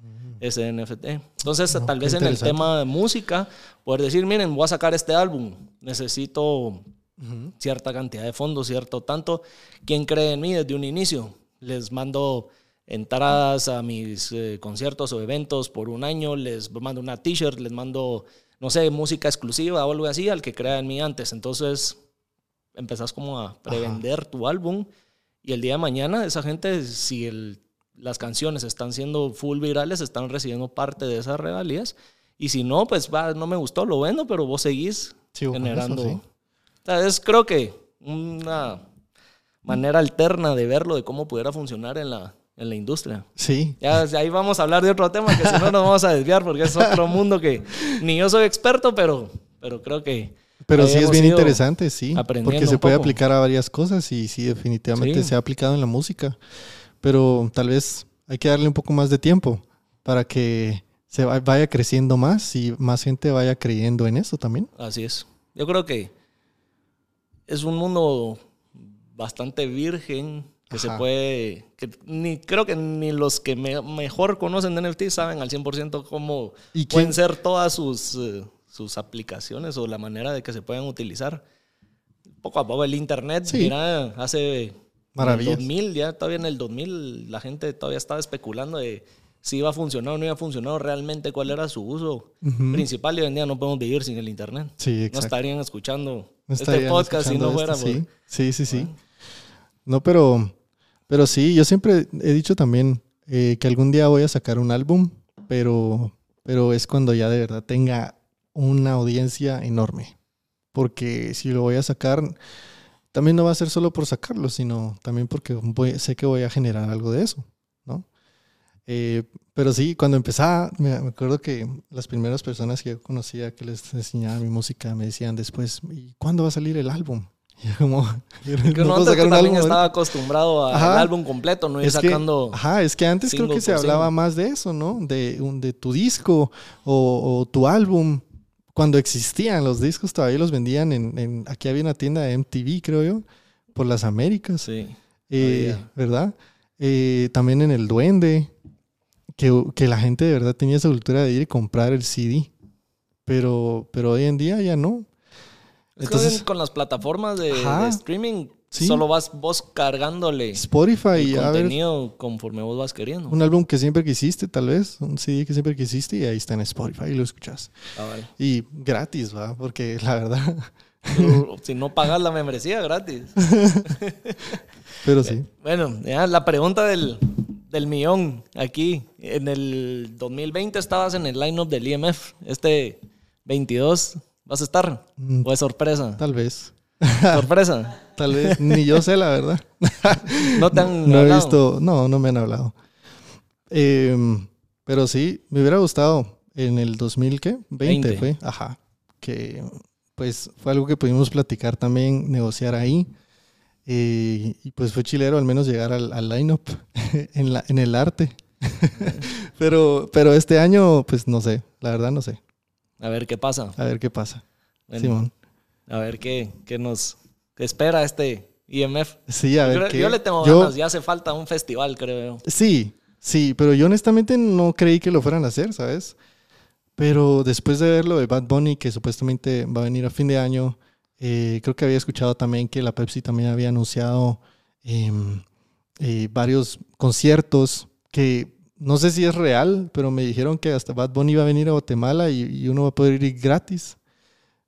ese NFT. Entonces, No, tal vez en el tema de música, poder decir, miren, voy a sacar este álbum, necesito cierta cantidad de fondos, cierto tanto. ¿Quién cree en mí desde un inicio? Les mando entradas a mis eh, conciertos o eventos por un año, les mando una t-shirt, les mando, no sé, música exclusiva o algo así al que crea en mí antes. Entonces, empezás como a prevender tu álbum y el día de mañana esa gente, si el- las canciones están siendo full virales, están recibiendo parte de esas regalías. Y si no, pues va, no me gustó, lo vendo, pero vos seguís Sí, eso, generando. sí. O sea, es creo que una manera alterna de verlo, de cómo pudiera funcionar en la, en la industria. Sí. Ya ahí vamos a hablar de otro tema que si no nos vamos a desviar porque es otro mundo que ni yo soy experto, pero, pero creo que... Pero sí es bien interesante, sí. Porque se puede poco. aplicar a varias cosas y sí, definitivamente Sí. se ha aplicado en la música. Pero tal vez hay que darle un poco más de tiempo para que se va- vaya creciendo más y más gente vaya creyendo en eso también. Así es. Yo creo que es un mundo bastante virgen que se puede, que ni creo que ni los que me- mejor conocen de NFT saben al 100% cómo ¿Y pueden ser todas sus, eh, sus aplicaciones o la manera de que se puedan utilizar. Poco a poco el internet, Sí. mira, hace en el Maravillas. 2000, ya todavía en el 2000 la gente todavía estaba especulando de si iba a funcionar o no iba a funcionar, realmente cuál era su uso principal y hoy en día no podemos vivir sin el Internet. Sí, No estarían escuchando No este estarían podcast si no escuchando fuera por- Sí, sí, sí. sí. No, pero, pero sí, yo siempre he dicho también eh, que algún día voy a sacar un álbum, pero, pero es cuando ya de verdad tenga una audiencia enorme. Porque si lo voy a sacar, también no va a ser solo por sacarlo, sino también porque voy- sé que voy a generar algo de eso, ¿no? Eh, pero sí, cuando empezaba, me, acuerdo que las primeras personas que yo conocía que les enseñaba mi música me decían después, ¿y cuándo va a salir el álbum? Y yo como, Que "No antes un también estaba ahorita". acostumbrado al álbum completo, no ir Es que- sacando... ajá, es que antes creo que se hablaba más de eso, ¿no? De, un- de tu disco o, o tu álbum. Cuando existían los discos todavía los vendían en, en- aquí había una tienda de MTV, creo yo, por las Américas. Sí. Eh. ¿Verdad? Eh, también en el Duende, que, que la gente de verdad tenía esa cultura de ir y comprar el CD. Pero, pero hoy en día ya no. Entonces, con las plataformas de streaming, Sí. solo vas vos cargándole Spotify, el a ver, contenido conforme vos vas queriendo. un álbum que siempre quisiste, tal vez, un CD que siempre quisiste, y ahí está en Spotify y lo escuchas. Ah, vale. Y gratis, ¿va? Porque la verdad, si no pagas la membresía, gratis. pero sí. Bueno, ya la pregunta del, del millón aquí. En el 2020 estabas en el lineup del IMF. Este 22, ¿vas a estar? Mm. ¿O es sorpresa? Tal vez. ¿Sorpresa? Tal vez. Ni yo sé, la verdad. No te han no he hablado? visto, no, no me han hablado. Em, pero sí, me hubiera gustado en el 2000, ¿qué? 20 20. fue, ajá. Que pues fue algo que pudimos platicar también, negociar ahí. Eh, y pues fue chilero al menos llegar al, al line-up en, la, en el arte. pero, pero este año, pues no sé, la verdad no sé. A ver qué pasa. A ver qué pasa. Bueno, Simón. A ver qué, qué nos qué espera este IMF. Sí, a yo, ver creo- qué. yo le tengo Yo- ganas, ya hace falta un festival, creo yo. Sí, sí, pero yo honestamente no creí que lo fueran a hacer, ¿sabes? Pero después de ver lo de Bad Bunny, que supuestamente va a venir a fin de año, eh, creo que había escuchado también que la Pepsi también había anunciado em, eh, varios conciertos que no sé si es real, pero me dijeron que hasta Bad Bunny va a venir a Guatemala y, y uno va a poder ir gratis.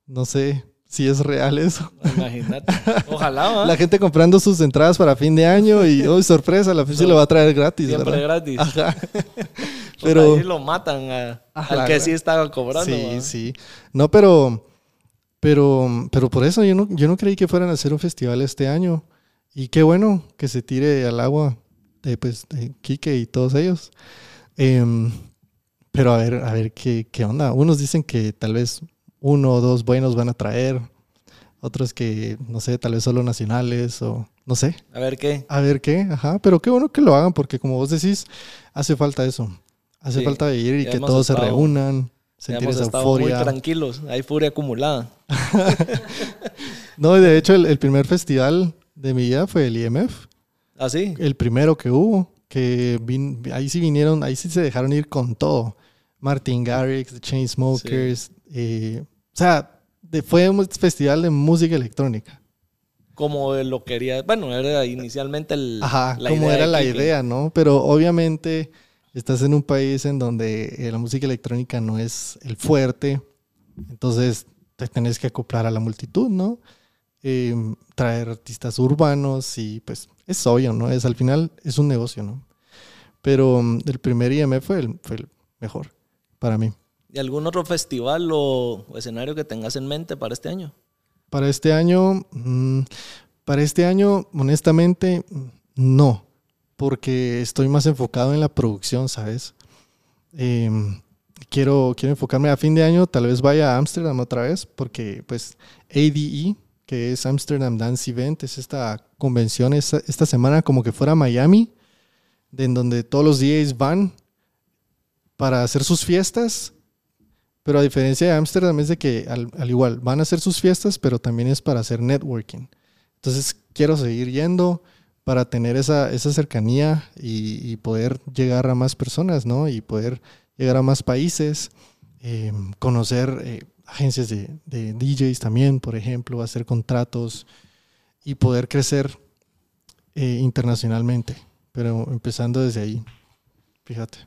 No sé si es real eso. Imagínate. Ojalá, ¿va? La gente comprando sus entradas para fin de año y, oh, sorpresa, la Pepsi lo va a traer gratis, Siempre ¿verdad? gratis. Ajá. Pero Pero ahí lo matan a- Ajá, al que sí estaba cobrando. sí, ¿va? sí. No, pero pero pero por eso yo no yo no creí que fueran a hacer un festival este año y qué bueno que se tire al agua de pues de Quique y todos ellos. Em, pero a ver, a ver qué, qué onda. Unos dicen que tal vez uno o dos buenos van a traer, otros que no sé, tal vez solo nacionales o no sé. A ver qué. A ver qué, ajá, pero qué bueno que lo hagan porque como vos decís, hace falta eso. Hace Sí, falta ir y ya que todos se reúnan, sentir esa estado muy euforia. tranquilos. Hay furia acumulada. No, y de hecho el, el primer festival de mi vida fue el IMF, ¿Ah, sí? el primero que hubo, que vin- ahí sí vinieron, ahí sí se dejaron ir con todo. Martin Garrix, The Chainsmokers, eh, o sea, de- fue un festival de música electrónica. Como lo quería. Bueno, era inicialmente el, Ajá, la como idea era la idea, ¿no? Pero obviamente estás en un país en donde eh, la música electrónica no es el fuerte, entonces te tenés que acoplar a la multitud, ¿no? Eh, traer artistas urbanos y pues es obvio, ¿no? Es al final es un negocio, ¿no? Pero mm, el primer IMF fue el, fue el mejor para mí. ¿Y algún otro festival o, escenario que tengas en mente para este año? Para este año, mm, para este año, honestamente, no, porque estoy más enfocado en la producción, ¿sabes? Em, quiero, quiero enfocarme a fin de año, tal vez vaya a Ámsterdam otra vez, porque pues ADE, que es Amsterdam Dance Event, es esta convención esta, esta semana como que fuera Miami, en donde todos los DJs van para hacer sus fiestas pero a diferencia de Ámsterdam es de que al, al igual van a hacer sus fiestas, pero también es para hacer networking. Entonces quiero seguir yendo para tener esa, cercanía y, poder llegar a más personas, ¿no? Y poder llegar a más países, eh, conocer eh, agencias de, de DJs también, por ejemplo, hacer contratos y poder crecer eh, internacionalmente. Pero empezando desde ahí, fíjate.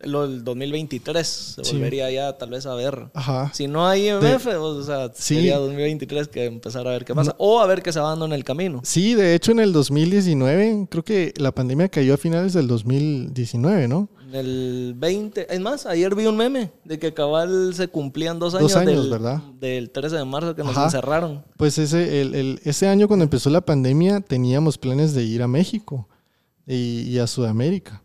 Lo del 2023 se Sí. volvería ya tal vez a ver. Ajá. Si no hay IMF, o sea, Sí. sería 2023 que empezar a ver qué pasa. O a ver qué se va dando en el camino. Sí, de hecho en el 2019, creo que la pandemia cayó a finales del 2019, ¿no? En el 20, es más, ayer vi un meme de que cabal se cumplían dos años, Dos años, del, ¿verdad? del 13 de marzo que nos Ajá. encerraron. Pues ese, el, el- ese año cuando empezó la pandemia teníamos planes de ir a México y, y a Sudamérica.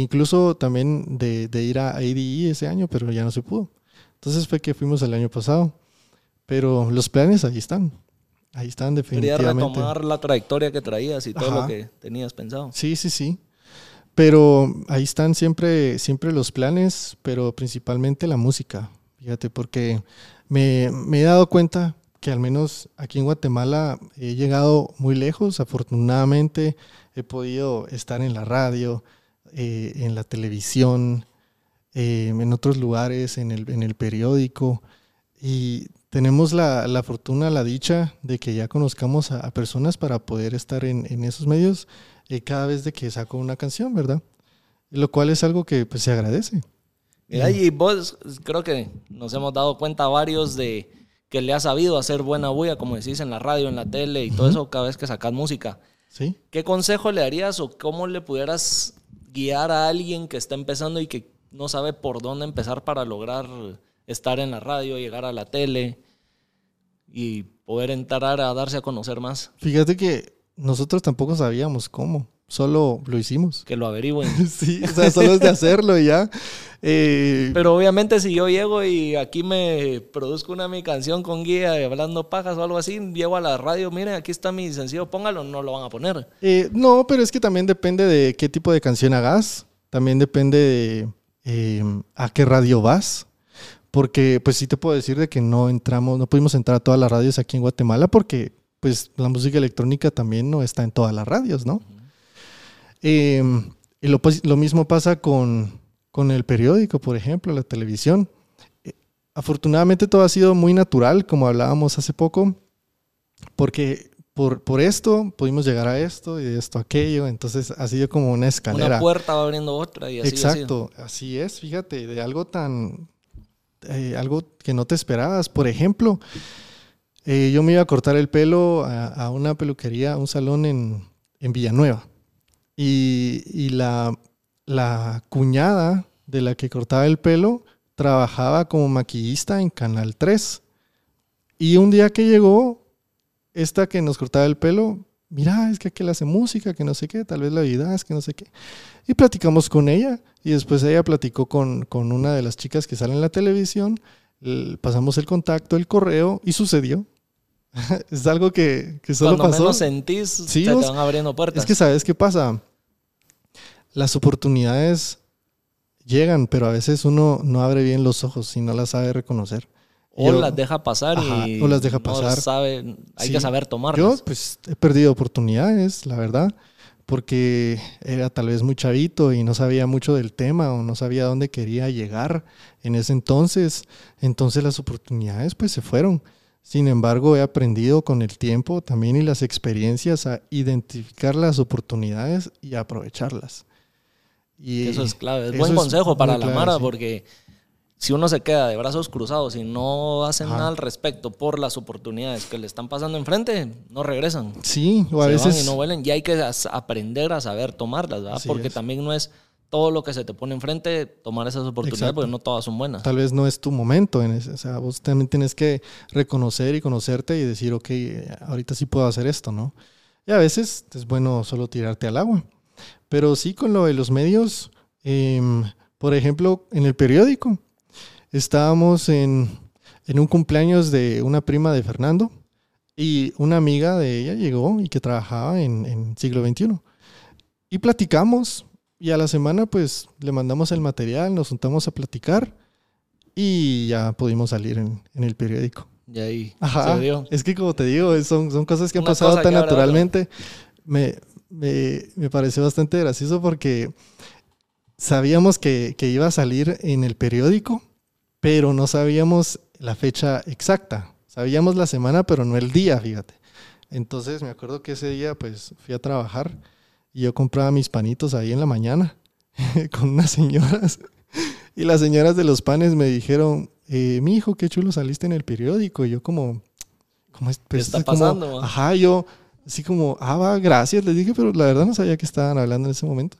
Incluso también de, de ir a ADI ese año, pero ya no se pudo. Entonces fue que fuimos el año pasado. Pero los planes ahí están. Ahí están Quería definitivamente. retomar la trayectoria que traías y todo Ajá. lo que tenías pensado. Sí, sí, sí. Pero ahí están siempre, siempre los planes, pero principalmente la música. Fíjate, porque me, me he dado cuenta que al menos aquí en Guatemala he llegado muy lejos. Afortunadamente he podido estar en la radio, eh, en la televisión, eh, en otros lugares, en el, en el periódico. Y tenemos la, la fortuna, la dicha de que ya conozcamos a, a personas para poder estar en, en esos medios eh, cada vez de que saco una canción, ¿verdad? Lo cual es algo que pues, se agradece. Mira, y vos creo que nos hemos dado cuenta varios de que le has sabido hacer buena bulla, como decís, en la radio, en la tele y todo eso cada vez que sacas música. ¿Sí? ¿Qué consejo le darías o cómo le pudieras guiar a alguien que está empezando y que no sabe por dónde empezar para lograr estar en la radio, llegar a la tele y poder entrar a darse a conocer más? Fíjate que nosotros tampoco sabíamos cómo, solo lo hicimos. Que lo averigüen. Sí, o sea, solo es de hacerlo y ya. Eh, Pero obviamente si yo llego y aquí me produzco una mi canción con guía de hablando pajas o algo así, llego a la radio, miren, aquí está mi sencillo, póngalo, no lo van a poner. Eh, no, pero es que también depende de qué tipo de canción hagas. También depende de eh, a qué radio vas. Porque, pues sí te puedo decir de que no entramos, no pudimos entrar a todas las radios aquí en Guatemala porque, pues, la música electrónica también no está en todas las radios, ¿no? Eh, y lo, pues- lo mismo pasa con, con el periódico, por ejemplo, la televisión. Eh, afortunadamente todo ha sido muy natural, como hablábamos hace poco, porque por, por esto pudimos llegar a esto y de esto a aquello, entonces ha sido como una escalera. Una puerta va abriendo otra y así. Exacto, así es, fíjate, de algo tan, eh, algo que no te esperabas. Por ejemplo, eh, yo me iba a cortar el pelo a, a una peluquería, a un salón en, en Villanueva. Y, la, la cuñada de la que cortaba el pelo trabajaba como maquillista en Canal 3. Y un día que llegó, esta que nos cortaba el pelo, mira, es que aquel hace música, que no sé qué, tal vez la ayudas, que no sé qué. Y platicamos con ella y después ella platicó con, con una de las chicas que sale en la televisión, pasamos el contacto, el correo y sucedió. es algo que, que solo Cuando pasó. menos sentís, Sí, te vos- van abriendo puertas. Es que sabes qué pasa. Las oportunidades llegan, pero a veces uno no abre bien los ojos y no las sabe reconocer. o Yo- las deja pasar Ajá, y o las deja no pasar. sabe- hay Sí. que saber tomarlas. Yo pues he perdido oportunidades, la verdad, porque era tal vez muy chavito y no sabía mucho del tema o no sabía dónde quería llegar en ese entonces. Entonces las oportunidades pues se fueron. Sin embargo, he aprendido con el tiempo también y las experiencias a identificar las oportunidades y a aprovecharlas. Y Eso es clave. Es buen consejo para la clave, Mara sí. porque si uno se queda de brazos cruzados y no hacen Ajá. nada al respecto por las oportunidades que le están pasando enfrente, no regresan. Sí, o a se veces... van y no vuelven. Y hay que aprender a saber tomarlas, ¿verdad? Porque es. también no es todo lo que se te pone enfrente tomar esas oportunidades, Exacto. porque no todas son buenas. tal vez no es tu momento. En ese, o sea, vos también tienes que reconocer y conocerte y decir, ok, eh, ahorita sí puedo hacer esto, ¿no? Y a veces es bueno solo tirarte al agua. Pero sí con lo de los medios, em, por ejemplo, en el periódico, estábamos en, en un cumpleaños de una prima de Fernando y una amiga de ella llegó y que trabajaba en, en siglo XXI. Y platicamos y a la semana pues le mandamos el material, nos juntamos a platicar y ya pudimos salir en, en el periódico. Y ahí Ajá. se dio. Es que como te digo, son, son cosas que han Una pasado cosa tan naturalmente. Me, me, me pareció bastante gracioso porque sabíamos que, que iba a salir en el periódico, pero no sabíamos la fecha exacta. Sabíamos la semana, pero no el día, fíjate. Entonces me acuerdo que ese día pues fui a trabajar y yo compraba mis panitos ahí en la mañana. con unas señoras. Y las señoras de los panes me dijeron, eh, mi hijo, qué chulo saliste en el periódico. Y yo como, ¿cómo es? ¿Qué está como- pasando, ajá, yo así como, ah, va, gracias. Les dije, pero la verdad no sabía que estaban hablando en ese momento.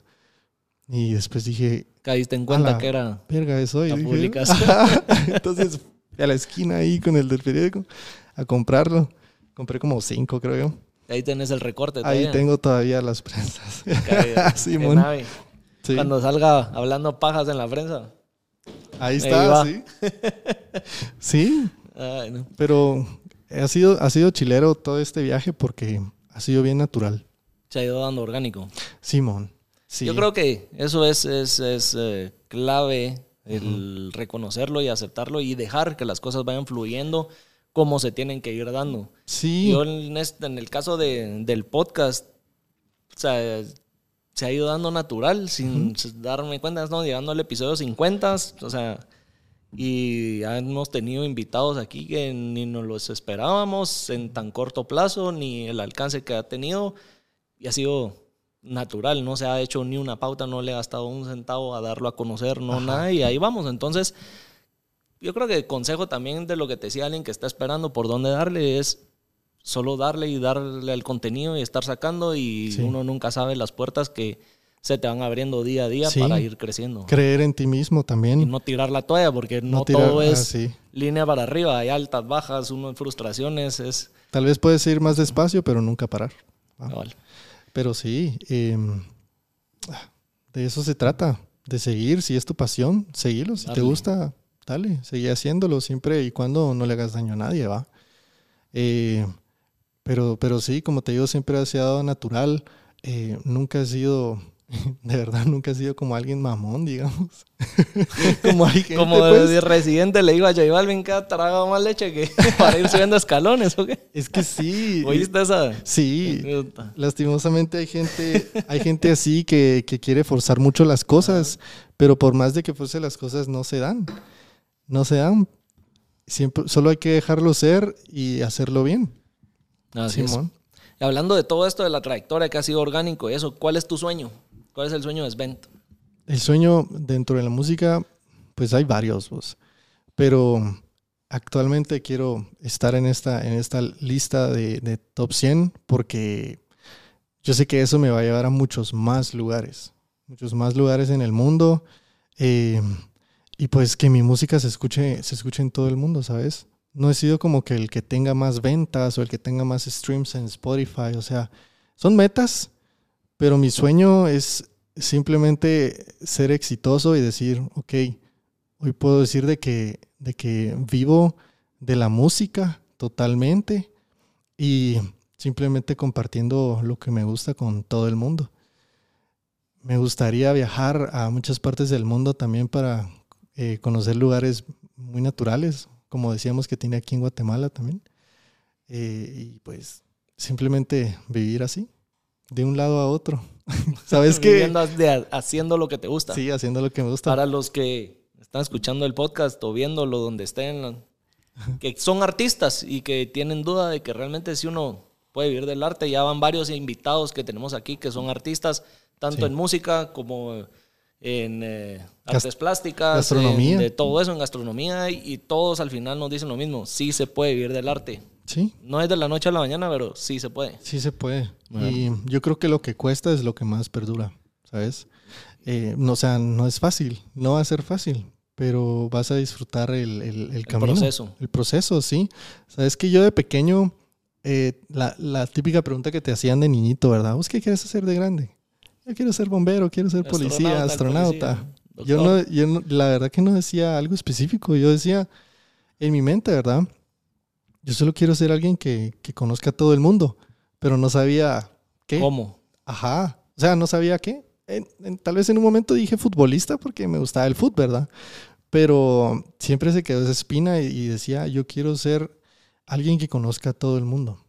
Y después dije, Caíste en cuenta que era. verga, eso. Y La dije, ajá. Entonces a la esquina ahí con el del periódico a comprarlo. Compré como cinco, creo yo. Ahí tenés el recorte. Ahí todavía. tengo todavía las prensas. Simón. Sí. Cuando salga hablando pajas en la prensa. Ahí Ahí está, va. sí. Sí, Ay, no. pero ha sido, ha sido chilero todo este viaje porque ha sido bien natural. Se ha ido dando orgánico. Simón. Sí. Yo creo que eso es, es, es, eh, clave, el reconocerlo y aceptarlo y dejar que las cosas vayan fluyendo como se tienen que ir dando. Sí. Yo en, este- en el caso de- del podcast, o sea, se ha ido dando natural sin darme cuenta. Estamos llegando al episodio 50, o sea, y hemos tenido invitados aquí que ni nos los esperábamos en tan corto plazo, ni el alcance que ha tenido, y ha sido natural, no se ha hecho ni una pauta, no le ha gastado un centavo a darlo a conocer, no nada, y ahí vamos. Entonces, yo creo que el consejo también de lo que te decía alguien que está esperando por dónde darle es solo darle y darle al contenido y estar sacando y Sí. uno nunca sabe las puertas que se te van abriendo día a día Sí. para ir creciendo. Creer en ti mismo Y también. no tirar la toalla porque no, No tirar- todo ah, es sí. línea para arriba, hay altas, bajas, uno en frustraciones, es... Tal vez puedes ir más despacio, pero nunca parar. Ah. Pero sí, em, de eso se trata, de seguir, si es tu pasión, seguirlo, si te gusta, dale, sigue haciéndolo siempre y cuando no le hagas daño a nadie, va. Eh, pero, pero sí, como te digo, siempre ha sido natural, eh, nunca he sido, de verdad, nunca he sido como alguien mamón, digamos. como hay gente, Como pues. de residente le digo a J Balvin que ha tragado más leche que para ir subiendo escalones, ¿o qué? Es que sí. ¿Oíste esa? Sí. Lastimosamente hay gente, hay gente así que, que quiere forzar mucho las cosas, pero por más de que fuerce las cosas no se dan. No se dan. Siempre, solo hay que dejarlo ser y hacerlo bien. Así es. Simón. Y hablando de todo esto, de la trayectoria que ha sido orgánico y eso, ¿cuál es tu sueño? ¿Cuál es el sueño de Svent? El sueño dentro de la música, pues hay varios, vos. pero actualmente quiero estar en esta, en esta lista de, de top 100 porque yo sé que eso me va a llevar a muchos más lugares, muchos más lugares en el mundo eh, y pues que mi música se escuche, se escuche en todo el mundo, ¿sabes? No he sido como que el que tenga más ventas o el que tenga más streams en Spotify, o sea, son metas, pero mi sueño es simplemente ser exitoso y decir, ok, hoy puedo decir de que, de que vivo de la música totalmente y simplemente compartiendo lo que me gusta con todo el mundo. Me gustaría viajar a muchas partes del mundo también para eh, conocer lugares muy naturales, como decíamos que tiene aquí en Guatemala también. Eh, y pues simplemente vivir así, de un lado a otro. ¿Sabes qué? Haciendo lo que te gusta. Sí, haciendo lo que me gusta. Para los que están escuchando el podcast o viéndolo donde estén, que son artistas y que tienen duda de que realmente si uno puede vivir del arte, ya van varios invitados que tenemos aquí que son artistas, tanto Sí. en música como en eh, artes plásticas, gastronomía. en- de todo eso, en gastronomía, y, y todos al final nos dicen lo mismo, sí se puede vivir del arte. Sí, No es de la noche a la mañana, pero sí se puede. sí se puede. Bueno. Y yo creo que lo que cuesta es lo que más perdura, ¿sabes? Eh, no, o sea, no es fácil, no va a ser fácil, pero vas a disfrutar el, el, el camino. proceso. El proceso, sí. Sabes que yo de pequeño, eh, la, la típica pregunta que te hacían de niñito, ¿verdad? ¿Vos qué quieres hacer de grande? Yo quiero ser bombero, quiero ser policía, Astronauta, astronauta. policía, Yo no, yo no- la verdad que no decía algo específico. Yo decía en mi mente, ¿verdad? Yo solo quiero ser alguien que, que conozca a todo el mundo, pero no sabía qué. ¿Cómo? Ajá. O sea, no sabía qué. En- en- tal vez en un momento dije futbolista porque me gustaba el fútbol, ¿verdad? Pero siempre se quedó esa espina y, y decía, yo quiero ser alguien que conozca a todo el mundo.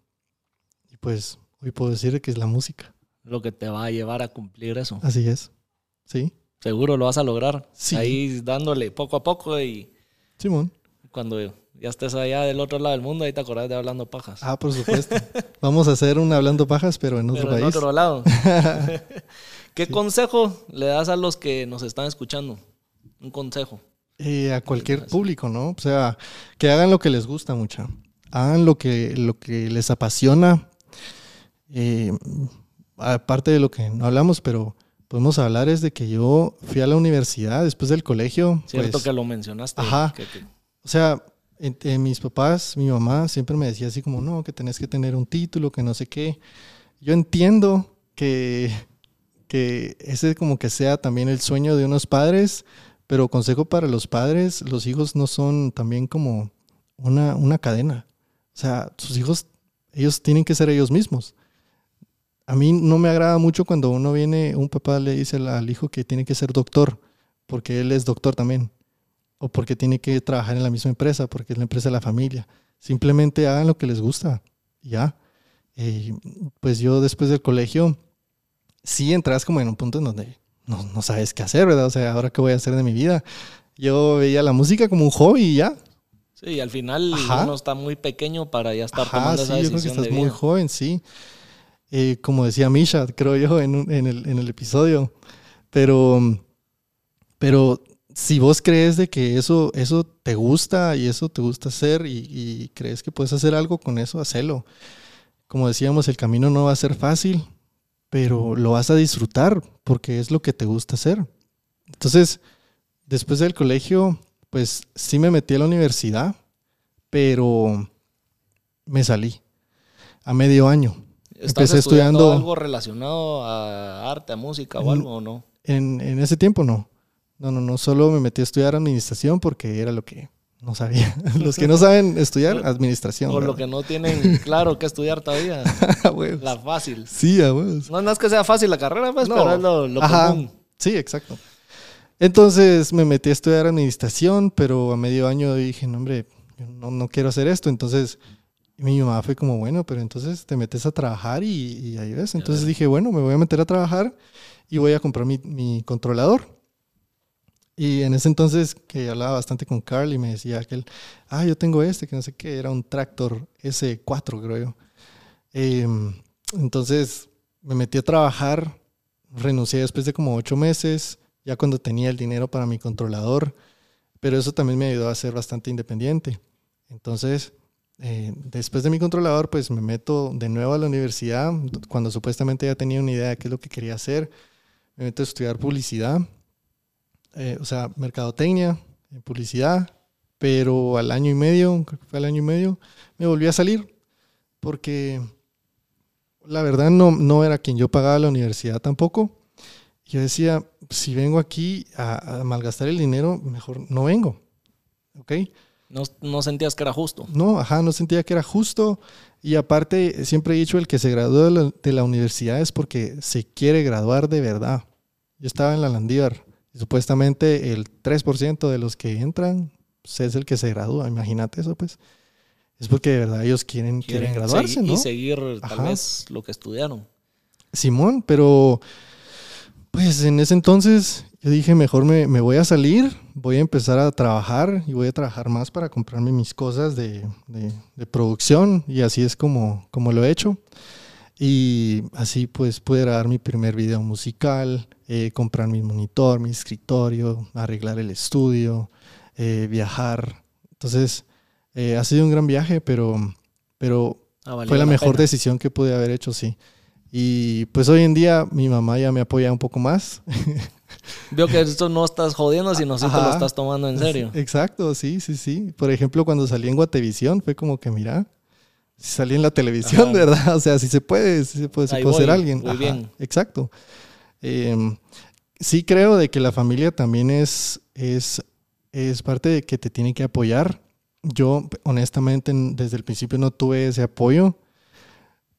Y pues hoy puedo decir que es la música. Lo que te va a llevar a cumplir eso. Así es. Sí. Seguro lo vas a lograr. Sí. Ahí dándole poco a poco y Simón. cuando ya estés allá del otro lado del mundo, ahí te acordás de Hablando Pajas. Ah, por supuesto. Vamos a hacer un Hablando Pajas, pero en otro Pero en país. otro lado. ¿Qué consejo le das a los que nos están escuchando? Un consejo. Eh, a cualquier público, ¿no? O sea, que hagan lo que les gusta mucho. Hagan lo que, lo que les apasiona. Eh, aparte de lo que no hablamos, pero podemos hablar es de que yo fui a la universidad después del colegio. Cierto pues, que lo mencionaste. Ajá. que- que- O sea, mis papás, mi mamá siempre me decía así como, no, que tenés que tener un título, que no sé qué. Yo entiendo que, que ese como que sea también el sueño de unos padres, pero consejo para los padres, los hijos no son también como una, una cadena. O sea, sus hijos, ellos tienen que ser ellos mismos. A mí no me agrada mucho cuando uno viene, un papá le dice al, hijo que tiene que ser doctor, porque él es doctor también o porque tiene que trabajar en la misma empresa, porque es la empresa de la familia. Simplemente hagan lo que les gusta. Ya. Eh, pues yo después del colegio, sí entras como en un punto en donde no, no sabes qué hacer, ¿verdad? O sea, ahora qué voy a hacer de mi vida. Yo veía la música como un hobby y ya. Sí, y al final Ajá. uno está muy pequeño para ya estar Ajá, tomando sí, esa yo creo que decisión estás de muy vida. joven, sí. Eh, como decía Misha, creo yo, en, en, el, en el episodio. Pero, pero si vos crees de que eso, eso te gusta y eso te gusta hacer y, y crees que puedes hacer algo con eso, hacelo. Como decíamos, el camino no va a ser fácil, pero lo vas a disfrutar porque es lo que te gusta hacer. Entonces, después del colegio, pues sí me metí a la universidad, pero me salí a medio año. ¿Estás Empecé estudiando, estudiando- algo relacionado a arte, a música o algo o no? En, en ese tiempo no. No, no, no, solo me metí a estudiar administración porque era lo que no sabía. Los que no saben estudiar, administración. Por lo que no tienen claro qué estudiar todavía. La fácil. Sí, a huevos. No, no es que sea fácil la carrera, pues, No. pero es lo, lo Ajá. común. Sí, exacto. Entonces me metí a estudiar administración, pero a medio año dije, no, hombre, no, no quiero hacer esto. Entonces mi mamá fue como, bueno, pero entonces te metes a trabajar y, y ahí ves. Entonces dije, bueno, me voy a meter a trabajar y voy a comprar mi, mi controlador. Y en ese entonces que hablaba bastante con Carl y me decía que él, ah, yo tengo este, que no sé qué, era un tractor S4, creo yo. Em, entonces me metí a trabajar, renuncié después de como ocho meses, ya cuando tenía el dinero para mi controlador, pero eso también me ayudó a ser bastante independiente. Entonces, eh, después de mi controlador, pues me meto de nuevo a la universidad, cuando supuestamente ya tenía una idea de qué es lo que quería hacer, me meto a estudiar publicidad, eh, o sea, mercadotecnia, eh, publicidad, pero al año y medio, creo que fue al año y medio, me volví a salir porque la verdad no, no era quien yo pagaba la universidad tampoco. Yo decía, si vengo aquí a, a malgastar el dinero, mejor no vengo. ¿Ok? No, no sentías que era justo. No, ajá, no sentía que era justo. Y aparte, siempre he dicho, el que se gradúa de la, de la universidad es porque se quiere graduar de verdad. Yo estaba en la Landívar y supuestamente el 3% de los que entran pues, es el que se gradúa. Imagínate eso, pues. Es porque de verdad ellos quieren, quieren, graduarse, ¿no? Y seguir tal Ajá. vez lo que estudiaron. Simón, pero pues en ese entonces yo dije, mejor me, me voy a salir, voy a empezar a trabajar y voy a trabajar más para comprarme mis cosas de, de- de producción y así es como, como lo he hecho. Y así pues pude grabar mi primer video musical, eh, comprar mi monitor, mi escritorio, arreglar el estudio, eh, viajar. Entonces eh, ha sido un gran viaje, pero, pero Ah, valió fue la, mejor pena. decisión que pude haber hecho, sí. Y pues hoy en día mi mamá ya me apoya un poco más. Veo que esto no estás jodiendo, sino sí te lo estás tomando en serio. Exacto, sí, sí, sí. Por ejemplo, cuando salí en Guatevisión fue como que, mira, si salí en la televisión, Ajá. ¿verdad? O sea, si se puede, si se puede, si ser alguien. muy Ajá, bien. Exacto. Em, sí creo de que la familia también es, es, es parte de que te tiene que apoyar. Yo, honestamente, en- desde el principio no tuve ese apoyo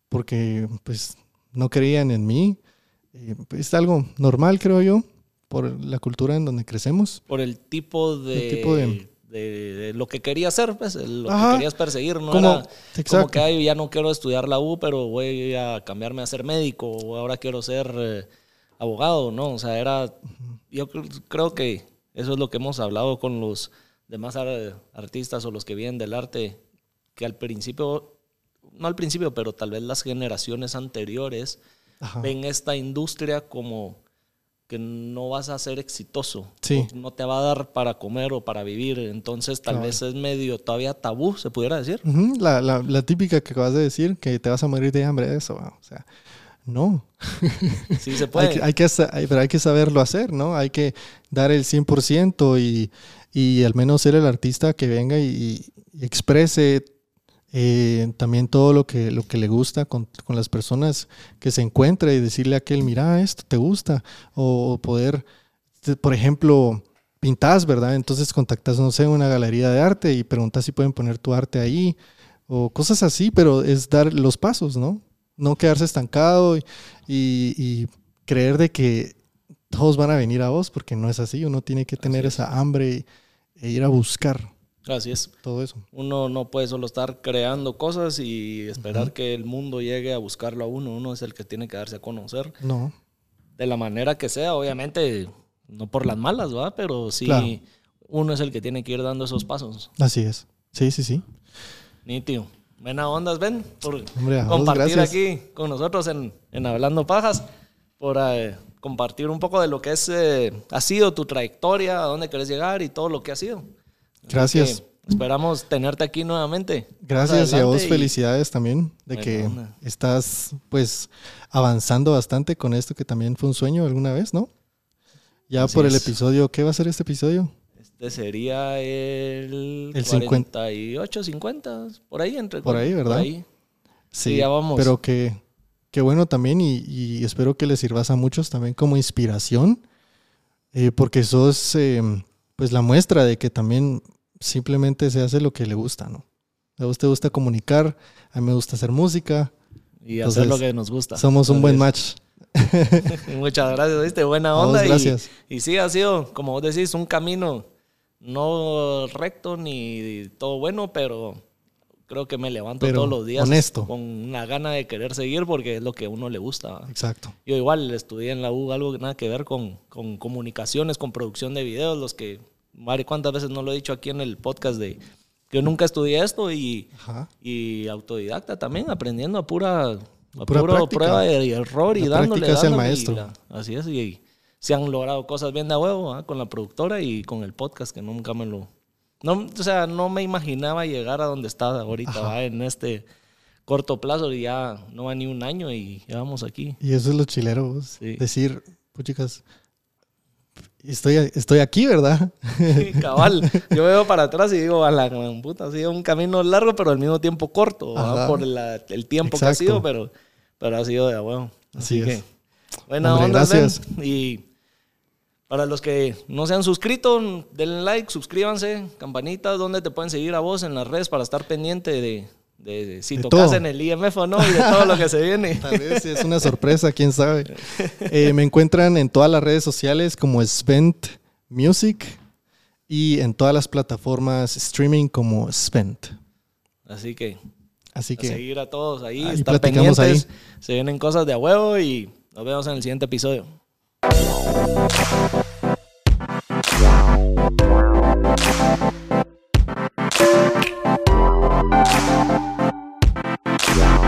porque, pues, no creían en mí. Eh, pues, es algo normal, creo yo, por la cultura en donde crecemos. Por el tipo de, El tipo de- de- de lo que querías hacer, pues, lo Ajá. que querías perseguir. No Como- era como que "Ay, ya no quiero estudiar la U, pero voy a cambiarme a ser médico, o ahora quiero ser eh, abogado, ¿no? O sea, era. Yo cre- creo que eso es lo que hemos hablado con los demás ar- artistas o los que vienen del arte, que al principio, no al principio, pero tal vez las generaciones anteriores Ajá. ven esta industria como que no vas a ser exitoso, Sí. no te va a dar para comer o para vivir, entonces tal vez es medio todavía tabú, se pudiera decir. La, la- la típica que acabas de decir, que te vas a morir de hambre, eso. ¿va? O sea, no. Sí se Hay puede. que, hay que hay- pero hay que saberlo hacer, ¿no? Hay que dar el 100% y, y al menos ser el artista que venga y, y exprese eh, también todo lo que, lo que le gusta con, con las personas que se encuentre y decirle a aquel, mira, esto te gusta. O, poder, por ejemplo, pintas, ¿verdad? Entonces contactas, no sé, una galería de arte y preguntas si pueden poner tu arte ahí o cosas así, pero es dar los pasos, ¿no? No quedarse estancado y, y- y creer de que todos van a venir a vos, porque no es así. Uno tiene que tener esa hambre e ir a buscar Así es. todo eso. Uno no puede solo estar creando cosas y esperar que el mundo llegue a buscarlo a uno. Uno es el que tiene que darse a conocer No, de la manera que sea, obviamente, no por las malas, ¿va? Pero sí, Claro. uno es el que tiene que ir dando esos pasos. así es. Sí, sí, sí. Nítido. Buena onda, Ben, por Hombre, vos, compartir gracias. aquí con nosotros en, en Hablando Pajas, por eh, compartir un poco de lo que es, eh, ha sido tu trayectoria, a dónde querés llegar y todo lo que ha sido. Gracias. esperamos tenerte aquí nuevamente. Gracias y a vos y- felicidades también de que estás pues avanzando bastante con esto que también fue un sueño alguna vez, ¿no? Ya Así por el es. episodio, ¿qué va a ser este episodio? Este sería el, El 50. 48, 50, por ahí. Entre, Por ahí, ¿verdad? ahí. Sí, ya vamos. Pero que, que bueno también y, y espero que les sirvas a muchos también como inspiración, eh, porque sos eh, pues la muestra de que también simplemente se hace lo que le gusta, ¿no? A vos te gusta comunicar, a mí me gusta hacer música, Y hacer lo que nos gusta. somos un buen match. Muchas gracias, ¿viste? Buena A vos, onda. y- gracias. Y, sí, ha sido, como vos decís, un camino no recto ni todo bueno, pero creo que me levanto Pero todos los días honesto. con una gana de querer seguir porque es lo que a uno le gusta. Exacto. Yo igual estudié en la U algo que nada que ver con, con comunicaciones, con producción de videos, los que, Mari, cuántas veces no lo he dicho aquí en el podcast de que yo nunca estudié esto y, y autodidacta también, aprendiendo a pura, a Pura puro prueba y error y La dándole, es el dándole, y maestro. la- así es, y se han logrado cosas bien de huevo ¿ah? con la productora y con el podcast que nunca me lo... No, o sea, no me imaginaba llegar a donde está ahorita, ¿va? en este corto plazo y ya no va ni un año y ya vamos aquí. Y eso es lo chilero, vos. Sí. decir, puchicas, estoy, estoy aquí, ¿verdad? Sí, cabal. Yo veo para atrás y digo, a la puta, ha sido un camino largo, pero al mismo tiempo corto, por la- el tiempo que ha Exacto. sido, pero, pero ha sido de a huevo. Así Así, es. que, buena Hombre, onda, gracias. Ben. Y para los que no se han suscrito, denle like, suscríbanse, campanitas, donde te pueden seguir a vos en las redes para estar pendiente de, de- de si De tocas todo. en el IMF o no y de todo lo que se viene. Tal vez es una sorpresa, quién sabe. Eh, me encuentran en todas las redes sociales como Spent Music y en todas las plataformas streaming como Spent. Así que Así a que seguir a todos ahí, ahí pendientes. ahí. Se vienen cosas de a huevo y nos vemos en el siguiente episodio.